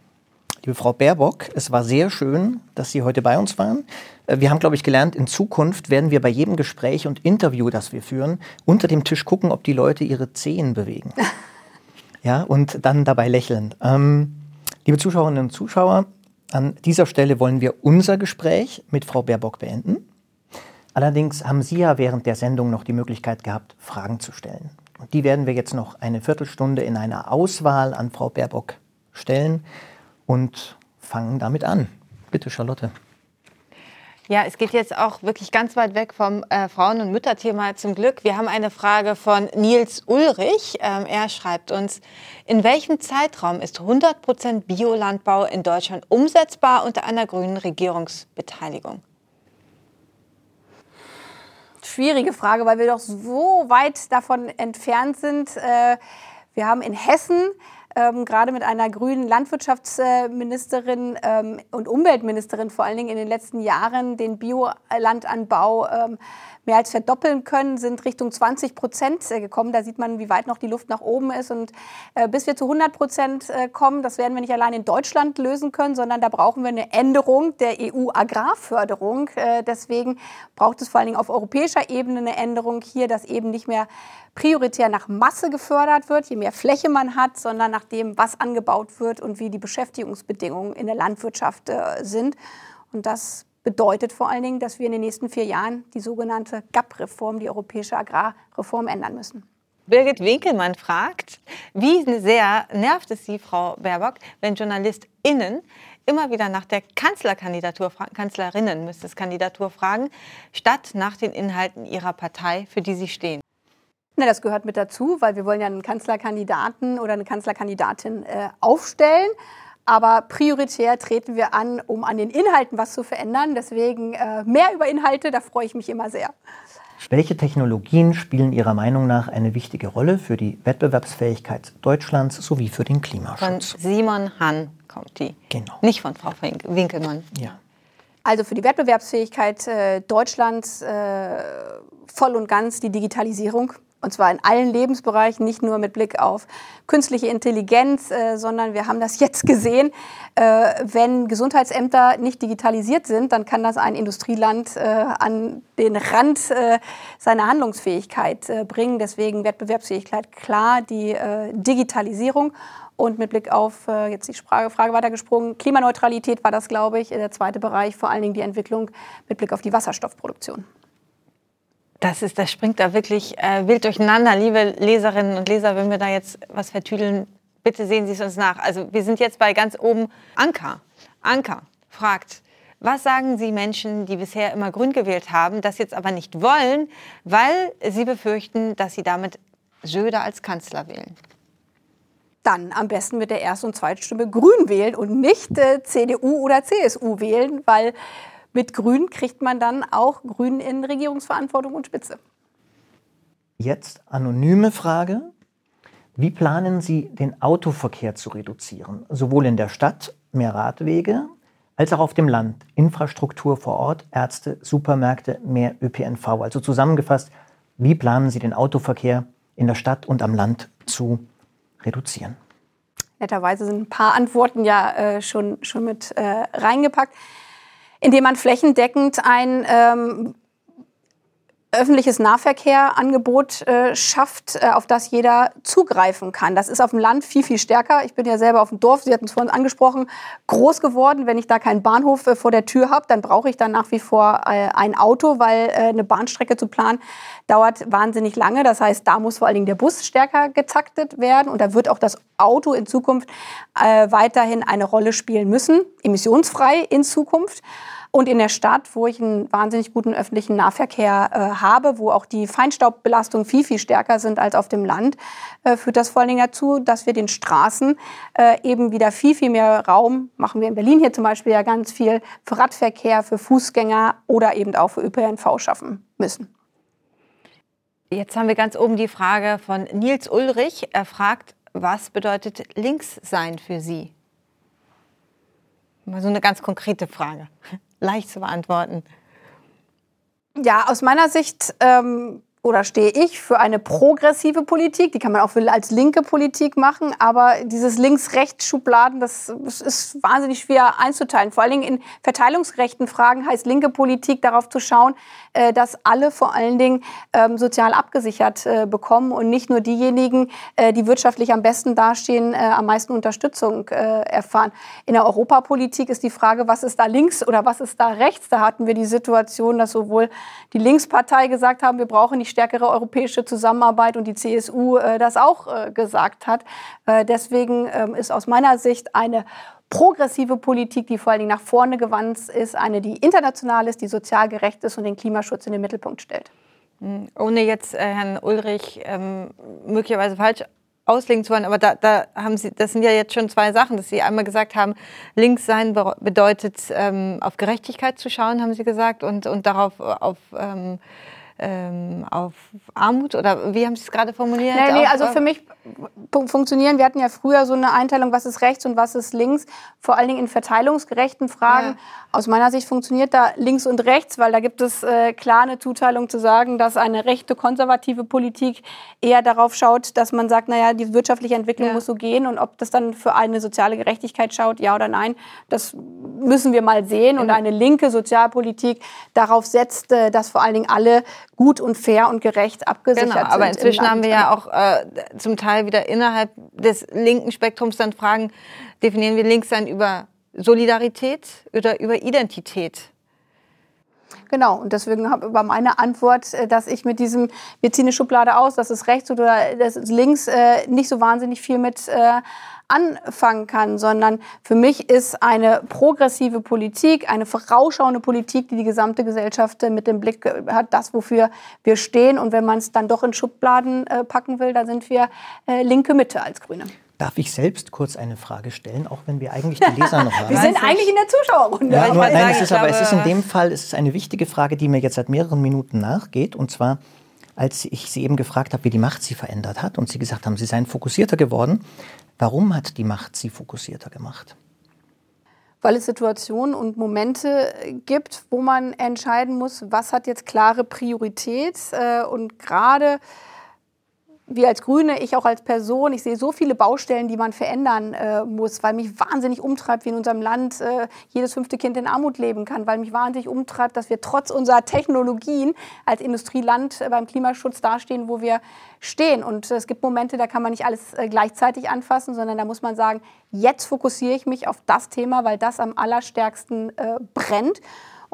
Liebe Frau Baerbock, es war sehr schön, dass Sie heute bei uns waren. Äh, wir haben, glaube ich, gelernt, in Zukunft werden wir bei jedem Gespräch und Interview, das wir führen, unter dem Tisch gucken, ob die Leute ihre Zehen bewegen. ja, und dann dabei lächeln. Ähm, liebe Zuschauerinnen und Zuschauer, an dieser Stelle wollen wir unser Gespräch mit Frau Baerbock beenden. Allerdings haben Sie ja während der Sendung noch die Möglichkeit gehabt, Fragen zu stellen. Und die werden wir jetzt noch eine Viertelstunde in einer Auswahl an Frau Baerbock stellen und fangen damit an. Bitte, Charlotte.
Ja, es geht jetzt auch wirklich ganz weit weg vom äh, Frauen- und Mütterthema zum Glück. Wir haben eine Frage von Nils Ulrich. Ähm, er schreibt uns, in welchem Zeitraum ist 100% Biolandbau in Deutschland umsetzbar unter einer grünen Regierungsbeteiligung?
Schwierige Frage, weil wir doch so weit davon entfernt sind. Äh, wir haben in Hessen ähm, gerade mit einer grünen Landwirtschaftsministerin ähm, und Umweltministerin vor allen Dingen in den letzten Jahren den Biolandanbau ähm, mehr als verdoppeln können, sind Richtung 20 Prozent äh, gekommen. Da sieht man, wie weit noch die Luft nach oben ist. Und äh, bis wir zu 100 Prozent äh, kommen, das werden wir nicht allein in Deutschland lösen können, sondern da brauchen wir eine Änderung der EU-Agrarförderung. Deswegen braucht es vor allen Dingen auf europäischer Ebene eine Änderung hier, dass eben nicht mehr prioritär nach Masse gefördert wird, je mehr Fläche man hat, sondern nach dem, was angebaut wird und wie die Beschäftigungsbedingungen in der Landwirtschaft sind. Und das bedeutet vor allen Dingen, dass wir in den nächsten vier Jahren die sogenannte GAP-Reform, die europäische Agrarreform, ändern müssen.
Birgit Winkelmann fragt, wie sehr nervt es Sie, Frau Baerbock, wenn JournalistInnen immer wieder nach der Kanzlerkandidatur, Kanzlerinnen müsste es Kandidatur fragen, statt nach den Inhalten ihrer Partei, für die sie stehen?
Na, das gehört mit dazu, weil wir wollen ja einen Kanzlerkandidaten oder eine Kanzlerkandidatin äh, aufstellen. Aber prioritär treten wir an, um an den Inhalten was zu verändern. Deswegen äh, mehr über Inhalte, da freue ich mich immer sehr.
Welche Technologien spielen Ihrer Meinung nach eine wichtige Rolle für die Wettbewerbsfähigkeit Deutschlands sowie für den Klimaschutz?
Von Simon Hahn kommt die.
Genau.
Nicht von Frau Winkelmann.
Ja.
Also für die Wettbewerbsfähigkeit äh, Deutschlands äh, voll und ganz die Digitalisierung. Und zwar in allen Lebensbereichen, nicht nur mit Blick auf künstliche Intelligenz, äh, sondern wir haben das jetzt gesehen. Äh, wenn Gesundheitsämter nicht digitalisiert sind, dann kann das ein Industrieland äh, an den Rand äh, seiner Handlungsfähigkeit äh, bringen. Deswegen Wettbewerbsfähigkeit klar, die äh, Digitalisierung. Und mit Blick auf, jetzt die Frage, Frage weitergesprungen, Klimaneutralität war das, glaube ich, der zweite Bereich, vor allen Dingen die Entwicklung mit Blick auf die Wasserstoffproduktion.
Das, ist, das springt da wirklich äh, wild durcheinander. Liebe Leserinnen und Leser, wenn wir da jetzt was vertüdeln, bitte sehen Sie es uns nach. Also wir sind jetzt bei ganz oben Anker. Anker fragt, was sagen Sie Menschen, die bisher immer grün gewählt haben, das jetzt aber nicht wollen, weil sie befürchten, dass sie damit Söder als Kanzler wählen?
dann am besten mit der Erst- und Zweitstimme Grün wählen und nicht äh, CDU oder CSU wählen, weil mit Grün kriegt man dann auch Grün in Regierungsverantwortung und Spitze.
Jetzt anonyme Frage. Wie planen Sie, den Autoverkehr zu reduzieren? Sowohl in der Stadt, mehr Radwege, als auch auf dem Land. Infrastruktur vor Ort, Ärzte, Supermärkte, mehr ÖPNV. Also zusammengefasst, wie planen Sie den Autoverkehr in der Stadt und am Land zu reduzieren?
Netterweise sind ein paar Antworten ja äh, schon, schon mit äh, reingepackt, indem man flächendeckend ein ähm, öffentliches Nahverkehrangebot äh, schafft, äh, auf das jeder zugreifen kann. Das ist auf dem Land viel, viel stärker. Ich bin ja selber auf dem Dorf, Sie hatten es vorhin angesprochen, groß geworden. Wenn ich da keinen Bahnhof äh, vor der Tür habe, dann brauche ich dann nach wie vor äh, ein Auto, weil äh, eine Bahnstrecke zu planen dauert wahnsinnig lange. Das heißt, da muss vor allen Dingen der Bus stärker getaktet werden und da wird auch das Auto in Zukunft äh, weiterhin eine Rolle spielen müssen, emissionsfrei in Zukunft. Und in der Stadt, wo ich einen wahnsinnig guten öffentlichen Nahverkehr äh, habe, wo auch die Feinstaubbelastungen viel, viel stärker sind als auf dem Land, äh, führt das vor allen Dingen dazu, dass wir den Straßen äh, eben wieder viel, viel mehr Raum, machen wir in Berlin hier zum Beispiel ja ganz viel, für Radverkehr, für Fußgänger oder eben auch für ÖPNV schaffen müssen.
Jetzt haben wir ganz oben die Frage von Nils Ulrich. Er fragt, was bedeutet links sein für Sie? Mal so eine ganz konkrete Frage leicht zu beantworten.
Ja, aus meiner Sicht ähm, oder stehe ich für eine progressive Politik. Die kann man auch als linke Politik machen. Aber dieses Links-Rechts-Schubladen, das, ist wahnsinnig schwer einzuteilen. Vor allen Dingen in verteilungsgerechten Fragen heißt linke Politik darauf zu schauen, äh, dass alle vor allen Dingen ähm, sozial abgesichert äh, bekommen und nicht nur diejenigen, äh, die wirtschaftlich am besten dastehen, am meisten Unterstützung erfahren. In der Europapolitik ist die Frage, was ist da links oder was ist da rechts? Da hatten wir die Situation, dass sowohl die Linkspartei gesagt haben, wir brauchen nicht stärkere europäische Zusammenarbeit und die CSU äh, das auch äh, gesagt hat. Äh, deswegen ähm, ist aus meiner Sicht eine progressive Politik, die vor allen Dingen nach vorne gewandt ist, eine, die international ist, die sozial gerecht ist und den Klimaschutz in den Mittelpunkt stellt.
Hm, ohne jetzt äh, Herrn Ulrich ähm, möglicherweise falsch auslegen zu wollen, aber da, da, haben Sie, das sind ja jetzt schon zwei Sachen, dass Sie einmal gesagt haben, links sein bedeutet ähm, auf Gerechtigkeit zu schauen, haben Sie gesagt, und, und darauf auf ähm, ähm, auf Armut oder wie haben Sie es gerade formuliert?
Nee, nee, also für mich funktionieren, wir hatten ja früher so eine Einteilung, was ist rechts und was ist links, vor allen Dingen in verteilungsgerechten Fragen. Ja. Aus meiner Sicht funktioniert da links und rechts, weil da gibt es äh, klar eine Zuteilung zu sagen, dass eine rechte konservative Politik eher darauf schaut, dass man sagt, naja, die wirtschaftliche Entwicklung ja. muss so gehen und ob das dann für eine soziale Gerechtigkeit schaut, ja oder nein, das müssen wir mal sehen. Und eine linke Sozialpolitik darauf setzt, äh, dass vor allen Dingen alle gut und fair und gerecht abgesichert genau,
aber sind. Aber inzwischen haben wir ja auch äh, zum Teil wieder innerhalb des linken Spektrums dann Fragen, definieren wir links dann über Solidarität oder über Identität?
Genau, und deswegen war meine Antwort, äh, dass ich mit diesem, wir ziehen eine Schublade aus, das ist rechts oder das ist links, äh, nicht so wahnsinnig viel mit äh, anfangen kann, sondern für mich ist eine progressive Politik, eine vorausschauende Politik, die die gesamte Gesellschaft mit dem Blick hat, das, wofür wir stehen. Und wenn man es dann doch in Schubladen packen will, dann sind wir linke Mitte als Grüne.
Darf ich selbst kurz eine Frage stellen, auch wenn wir eigentlich die Leser noch haben?
wir sind eigentlich in der Zuschauerrunde.
Ja, nur, nein, es ist aber es ist in dem Fall es ist eine wichtige Frage, die mir jetzt seit mehreren Minuten nachgeht. Und zwar, als ich Sie eben gefragt habe, wie die Macht Sie verändert hat und Sie gesagt haben, Sie seien fokussierter geworden. Warum hat die Macht Sie fokussierter gemacht?
Weil es Situationen und Momente gibt, wo man entscheiden muss, was hat jetzt klare Priorität. Äh, und gerade wir als Grüne, ich auch als Person, ich sehe so viele Baustellen, die man verändern äh, muss, weil mich wahnsinnig umtreibt, wie in unserem Land äh, jedes fünfte Kind in Armut leben kann, weil mich wahnsinnig umtreibt, dass wir trotz unserer Technologien als Industrieland äh, beim Klimaschutz dastehen, wo wir stehen. Und es gibt Momente, da kann man nicht alles äh, gleichzeitig anfassen, sondern da muss man sagen, jetzt fokussiere ich mich auf das Thema, weil das am allerstärksten äh, brennt.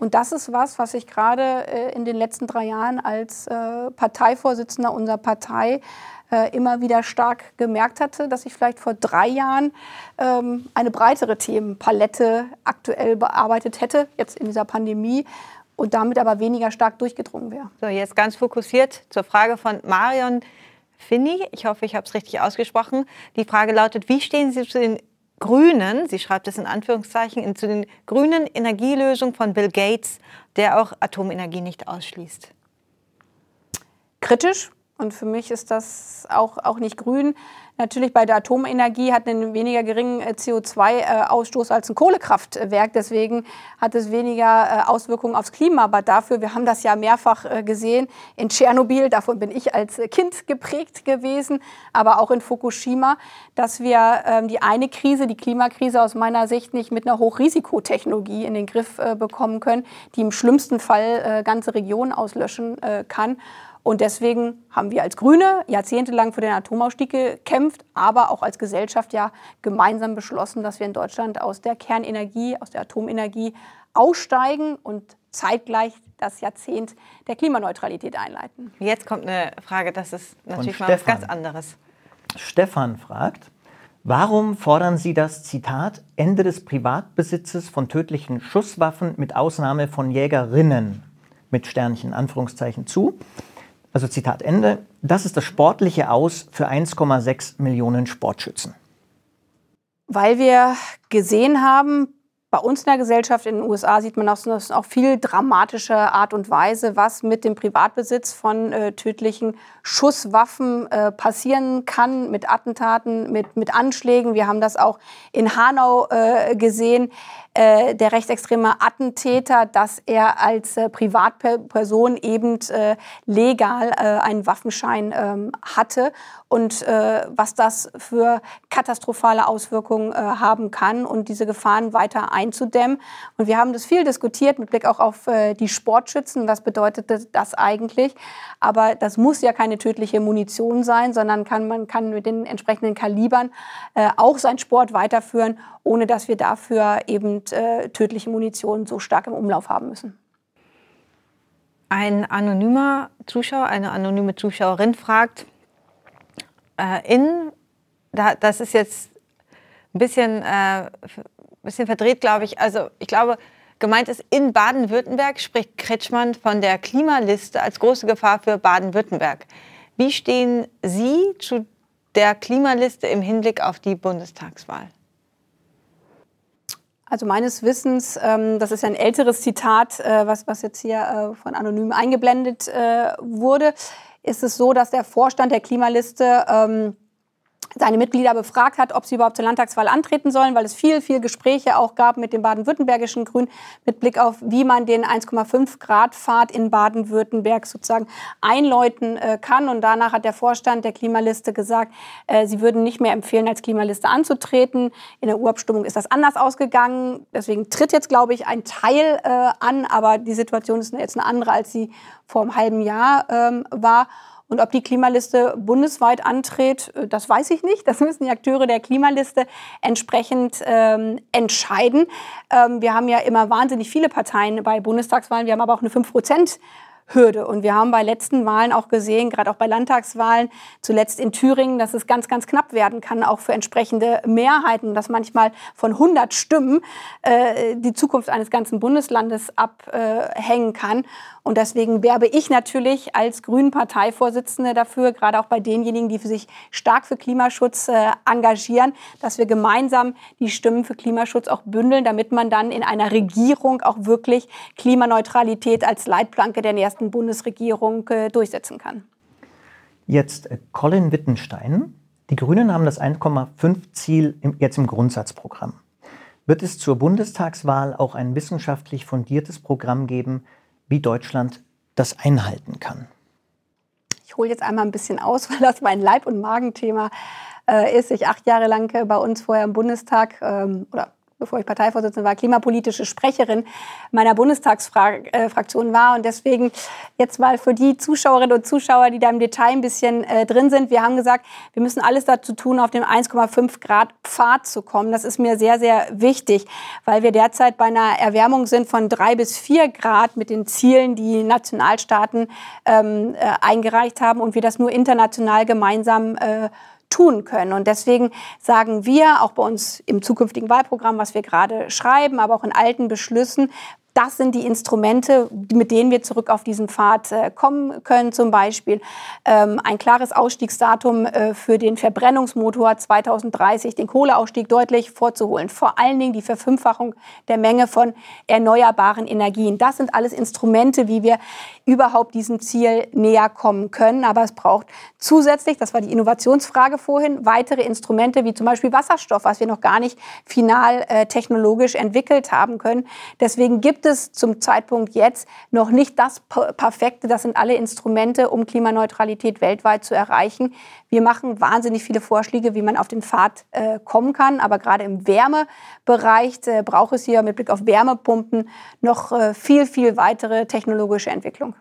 Und das ist was, was ich gerade äh, in den letzten drei Jahren als äh, Parteivorsitzender unserer Partei äh, immer wieder stark gemerkt hatte, dass ich vielleicht vor drei Jahren ähm, eine breitere Themenpalette aktuell bearbeitet hätte, jetzt in dieser Pandemie, und damit aber weniger stark durchgedrungen wäre.
So, jetzt ganz fokussiert zur Frage von Marion. Finny. Ich hoffe, ich habe es richtig ausgesprochen. Die Frage lautet, wie stehen Sie zu den grünen, sie schreibt es in Anführungszeichen, zu den grünen Energielösungen von Bill Gates, der auch Atomenergie nicht ausschließt?
Kritisch. Und für mich ist das auch, auch nicht grün. Natürlich bei der Atomenergie hat einen weniger geringen äh, CO2-Ausstoß als ein Kohlekraftwerk. Deswegen hat es weniger äh, Auswirkungen aufs Klima. Aber dafür, wir haben das ja mehrfach äh, gesehen in Tschernobyl, davon bin ich als Kind geprägt gewesen, aber auch in Fukushima, dass wir ähm, die eine Krise, die Klimakrise aus meiner Sicht nicht mit einer Hochrisikotechnologie in den Griff bekommen können, die im schlimmsten Fall ganze Regionen auslöschen kann. Und deswegen haben wir als Grüne jahrzehntelang für den Atomausstieg gekämpft, aber auch als Gesellschaft ja gemeinsam beschlossen, dass wir in Deutschland aus der Kernenergie, aus der Atomenergie aussteigen und zeitgleich das Jahrzehnt der Klimaneutralität einleiten.
Jetzt kommt eine Frage, das ist natürlich mal was ganz anderes.
Stefan fragt, warum fordern Sie das Zitat Ende des Privatbesitzes von tödlichen Schusswaffen mit Ausnahme von Jägerinnen mit Sternchen Anführungszeichen zu? Also Zitat Ende. Das ist das sportliche Aus für 1,6 Millionen Sportschützen.
Weil wir gesehen haben, bei uns in der Gesellschaft in den USA sieht man auf auch viel dramatische Art und Weise, was mit dem Privatbesitz von äh, tödlichen Schusswaffen äh, passieren kann, mit Attentaten, mit, mit Anschlägen. Wir haben das auch in Hanau äh, gesehen. Äh, der rechtsextreme Attentäter, dass er als äh, Privatperson eben äh, legal äh, einen Waffenschein ähm, hatte und äh, was das für katastrophale Auswirkungen äh, haben kann und diese Gefahren weiter einzudämmen. Und wir haben das viel diskutiert mit Blick auch auf die Sportschützen. Was bedeutet das eigentlich? Aber das muss ja keine tödliche Munition sein, sondern kann, man kann mit den entsprechenden Kalibern auch seinen Sport weiterführen, ohne dass wir dafür eben äh, tödliche Munition so stark im Umlauf haben müssen.
Ein anonymer Zuschauer, eine anonyme Zuschauerin fragt, äh, in, da, das ist jetzt ein bisschen, äh, bisschen verdreht, glaube ich. Also ich glaube, gemeint ist, in Baden-Württemberg spricht Kretschmann von der Klimaliste als große Gefahr für Baden-Württemberg. Wie stehen Sie zu der Klimaliste im Hinblick auf die Bundestagswahl?
Also meines Wissens, ähm, das ist ein älteres Zitat, äh, was, was jetzt hier äh, von Anonym eingeblendet äh, wurde, ist es so, dass der Vorstand der Klimaliste ähm, seine Mitglieder befragt hat, ob sie überhaupt zur Landtagswahl antreten sollen, weil es viel, viel Gespräche auch gab mit den baden-württembergischen Grünen mit Blick auf, wie man den 1,5 Grad Pfad in Baden-Württemberg sozusagen einläuten äh, kann. Und danach hat der Vorstand der Klimaliste gesagt, äh, sie würden nicht mehr empfehlen, als Klimaliste anzutreten. In der Urabstimmung ist das anders ausgegangen. Deswegen tritt jetzt, glaube ich, ein Teil äh, an, aber die Situation ist jetzt eine andere, als sie vor einem halben Jahr ähm, war. Und ob die Klimaliste bundesweit antritt, äh, das weiß ich nicht. Das müssen die Akteure der Klimaliste entsprechend ähm, entscheiden. Ähm, wir haben ja immer wahnsinnig viele Parteien bei Bundestagswahlen. Wir haben aber auch eine 5 Prozent Hürde. Und wir haben bei letzten Wahlen auch gesehen, gerade auch bei Landtagswahlen, zuletzt in Thüringen, dass es ganz, ganz knapp werden kann, auch für entsprechende Mehrheiten, dass manchmal von 100 Stimmen äh, die Zukunft eines ganzen Bundeslandes abhängen kann. Und deswegen werbe ich natürlich als Grünen Parteivorsitzende dafür, gerade auch bei denjenigen, die sich stark für Klimaschutz äh, engagieren, dass wir gemeinsam die Stimmen für Klimaschutz auch bündeln, damit man dann in einer Regierung auch wirklich Klimaneutralität als Leitplanke der nächsten Bundesregierung äh, durchsetzen kann.
Jetzt äh, Colin Wittenstein. Die Grünen haben das 1,5-Ziel jetzt im Grundsatzprogramm. Wird es zur Bundestagswahl auch ein wissenschaftlich fundiertes Programm geben, wie Deutschland das einhalten kann.
Ich hole jetzt einmal ein bisschen aus, weil das mein Leib- und Magenthema äh, ist. Ich acht Jahre lang äh, bei uns vorher im Bundestag ähm, oder bevor ich Parteivorsitzende war, klimapolitische Sprecherin meiner Bundestagsfraktion äh, war. Und deswegen jetzt mal für die Zuschauerinnen und Zuschauer, die da im Detail ein bisschen äh, drin sind. Wir haben gesagt, wir müssen alles dazu tun, auf den 1,5 Grad Pfad zu kommen. Das ist mir sehr, sehr wichtig, weil wir derzeit bei einer Erwärmung sind von drei bis vier Grad mit den Zielen, die Nationalstaaten ähm, äh, eingereicht haben und wir das nur international gemeinsam äh, tun können. Und deswegen sagen wir auch bei uns im zukünftigen Wahlprogramm, was wir gerade schreiben, aber auch in alten Beschlüssen, das sind die Instrumente, mit denen wir zurück auf diesen Pfad äh, kommen können. Zum Beispiel ähm, ein klares Ausstiegsdatum äh, für den Verbrennungsmotor 2030, den Kohleausstieg deutlich vorzuholen. Vor allen Dingen die Verfünffachung der Menge von erneuerbaren Energien. Das sind alles Instrumente, wie wir überhaupt diesem Ziel näher kommen können. Aber es braucht zusätzlich, das war die Innovationsfrage vorhin, weitere Instrumente wie zum Beispiel Wasserstoff, was wir noch gar nicht final äh, technologisch entwickelt haben können. Deswegen gibt es zum Zeitpunkt jetzt noch nicht das Perfekte. Das sind alle Instrumente, um Klimaneutralität weltweit zu erreichen. Wir machen wahnsinnig viele Vorschläge, wie man auf den Pfad äh, kommen kann. Aber gerade im Wärmebereich äh, braucht es hier mit Blick auf Wärmepumpen noch äh, viel, viel weitere technologische Entwicklung.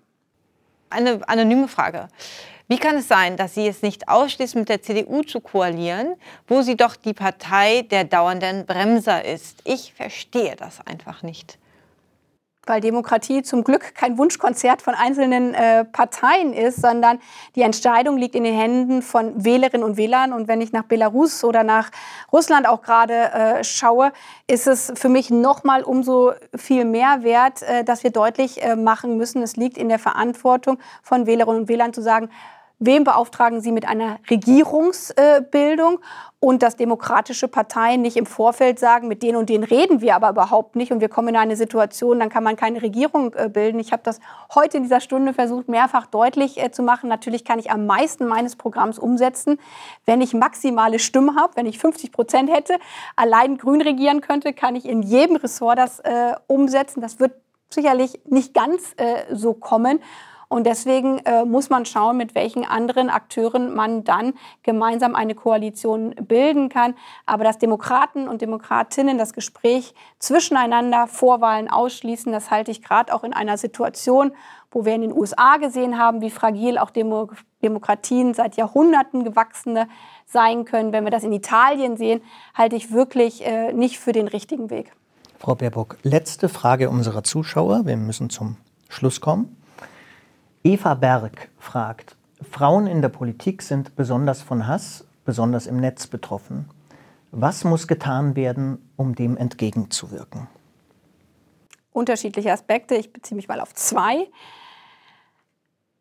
Eine anonyme Frage. Wie kann es sein, dass Sie es nicht ausschließen, mit der CDU zu koalieren, wo sie doch die Partei der dauernden Bremser ist? Ich verstehe das einfach nicht
weil Demokratie zum Glück kein Wunschkonzert von einzelnen äh, Parteien ist, sondern die Entscheidung liegt in den Händen von Wählerinnen und Wählern. Und wenn ich nach Belarus oder nach Russland auch gerade äh, schaue, ist es für mich noch mal umso viel mehr wert, äh, dass wir deutlich äh, machen müssen, es liegt in der Verantwortung von Wählerinnen und Wählern zu sagen, Wem beauftragen Sie mit einer Regierungsbildung? und dass demokratische Parteien nicht im Vorfeld sagen, mit denen und denen reden wir aber überhaupt nicht und wir kommen in eine Situation, dann kann man keine Regierung äh, bilden. Ich habe das heute in dieser Stunde versucht, mehrfach deutlich äh, zu machen. Natürlich kann ich am meisten meines Programms umsetzen, wenn ich maximale Stimmen habe, wenn ich 50 Prozent hätte, allein grün regieren könnte, kann ich in jedem Ressort das äh, umsetzen. Das wird sicherlich nicht ganz äh, so kommen. Und deswegen äh, muss man schauen, mit welchen anderen Akteuren man dann gemeinsam eine Koalition bilden kann. Aber dass Demokraten und Demokratinnen das Gespräch zwischeneinander vor Wahlen ausschließen, das halte ich gerade auch in einer Situation, wo wir in den USA gesehen haben, wie fragil auch Demo Demokratien seit Jahrhunderten gewachsene sein können. Wenn wir das in Italien sehen, halte ich wirklich äh, nicht für den richtigen Weg.
Frau Baerbock, letzte Frage unserer Zuschauer. Wir müssen zum Schluss kommen. Eva Berg fragt, Frauen in der Politik sind besonders von Hass, besonders im Netz betroffen. Was muss getan werden, um dem entgegenzuwirken?
Unterschiedliche Aspekte. Ich beziehe mich mal auf zwei.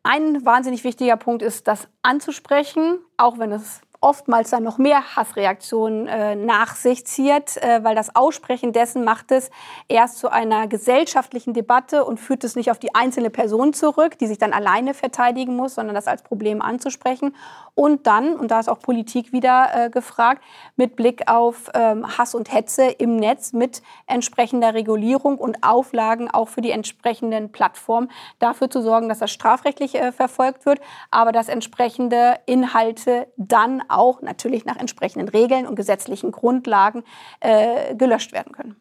Ein wahnsinnig wichtiger Punkt ist, das anzusprechen, auch wenn es oftmals dann noch mehr Hassreaktionen äh, nach sich zieht, äh, weil das Aussprechen dessen macht es erst zu einer gesellschaftlichen Debatte und führt es nicht auf die einzelne Person zurück, die sich dann alleine verteidigen muss, sondern das als Problem anzusprechen. Und dann, und da ist auch Politik wieder äh, gefragt, mit Blick auf ähm, Hass und Hetze im Netz mit entsprechender Regulierung und Auflagen auch für die entsprechenden Plattformen dafür zu sorgen, dass das strafrechtlich äh, verfolgt wird, aber dass entsprechende Inhalte dann auch natürlich nach entsprechenden Regeln und gesetzlichen Grundlagen äh, gelöscht werden können.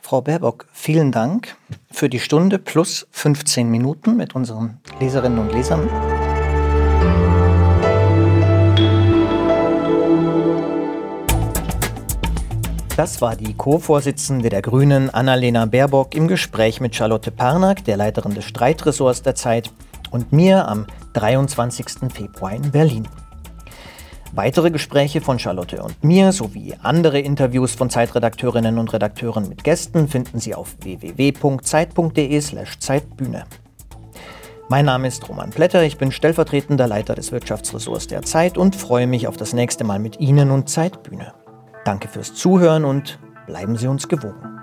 Frau Baerbock, vielen Dank für die Stunde plus 15 Minuten mit unseren Leserinnen und Lesern. Das war die Co-Vorsitzende der Grünen, Annalena Baerbock, im Gespräch mit Charlotte Parnack, der Leiterin des Streitressorts der Zeit, und mir am 23. Februar in Berlin. Weitere Gespräche von Charlotte und mir sowie andere Interviews von Zeitredakteurinnen und Redakteuren mit Gästen finden Sie auf www.zeit.de/slash Zeitbühne. Mein Name ist Roman Plätter, ich bin stellvertretender Leiter des Wirtschaftsressorts der Zeit und freue mich auf das nächste Mal mit Ihnen und Zeitbühne. Danke fürs Zuhören und bleiben Sie uns gewogen.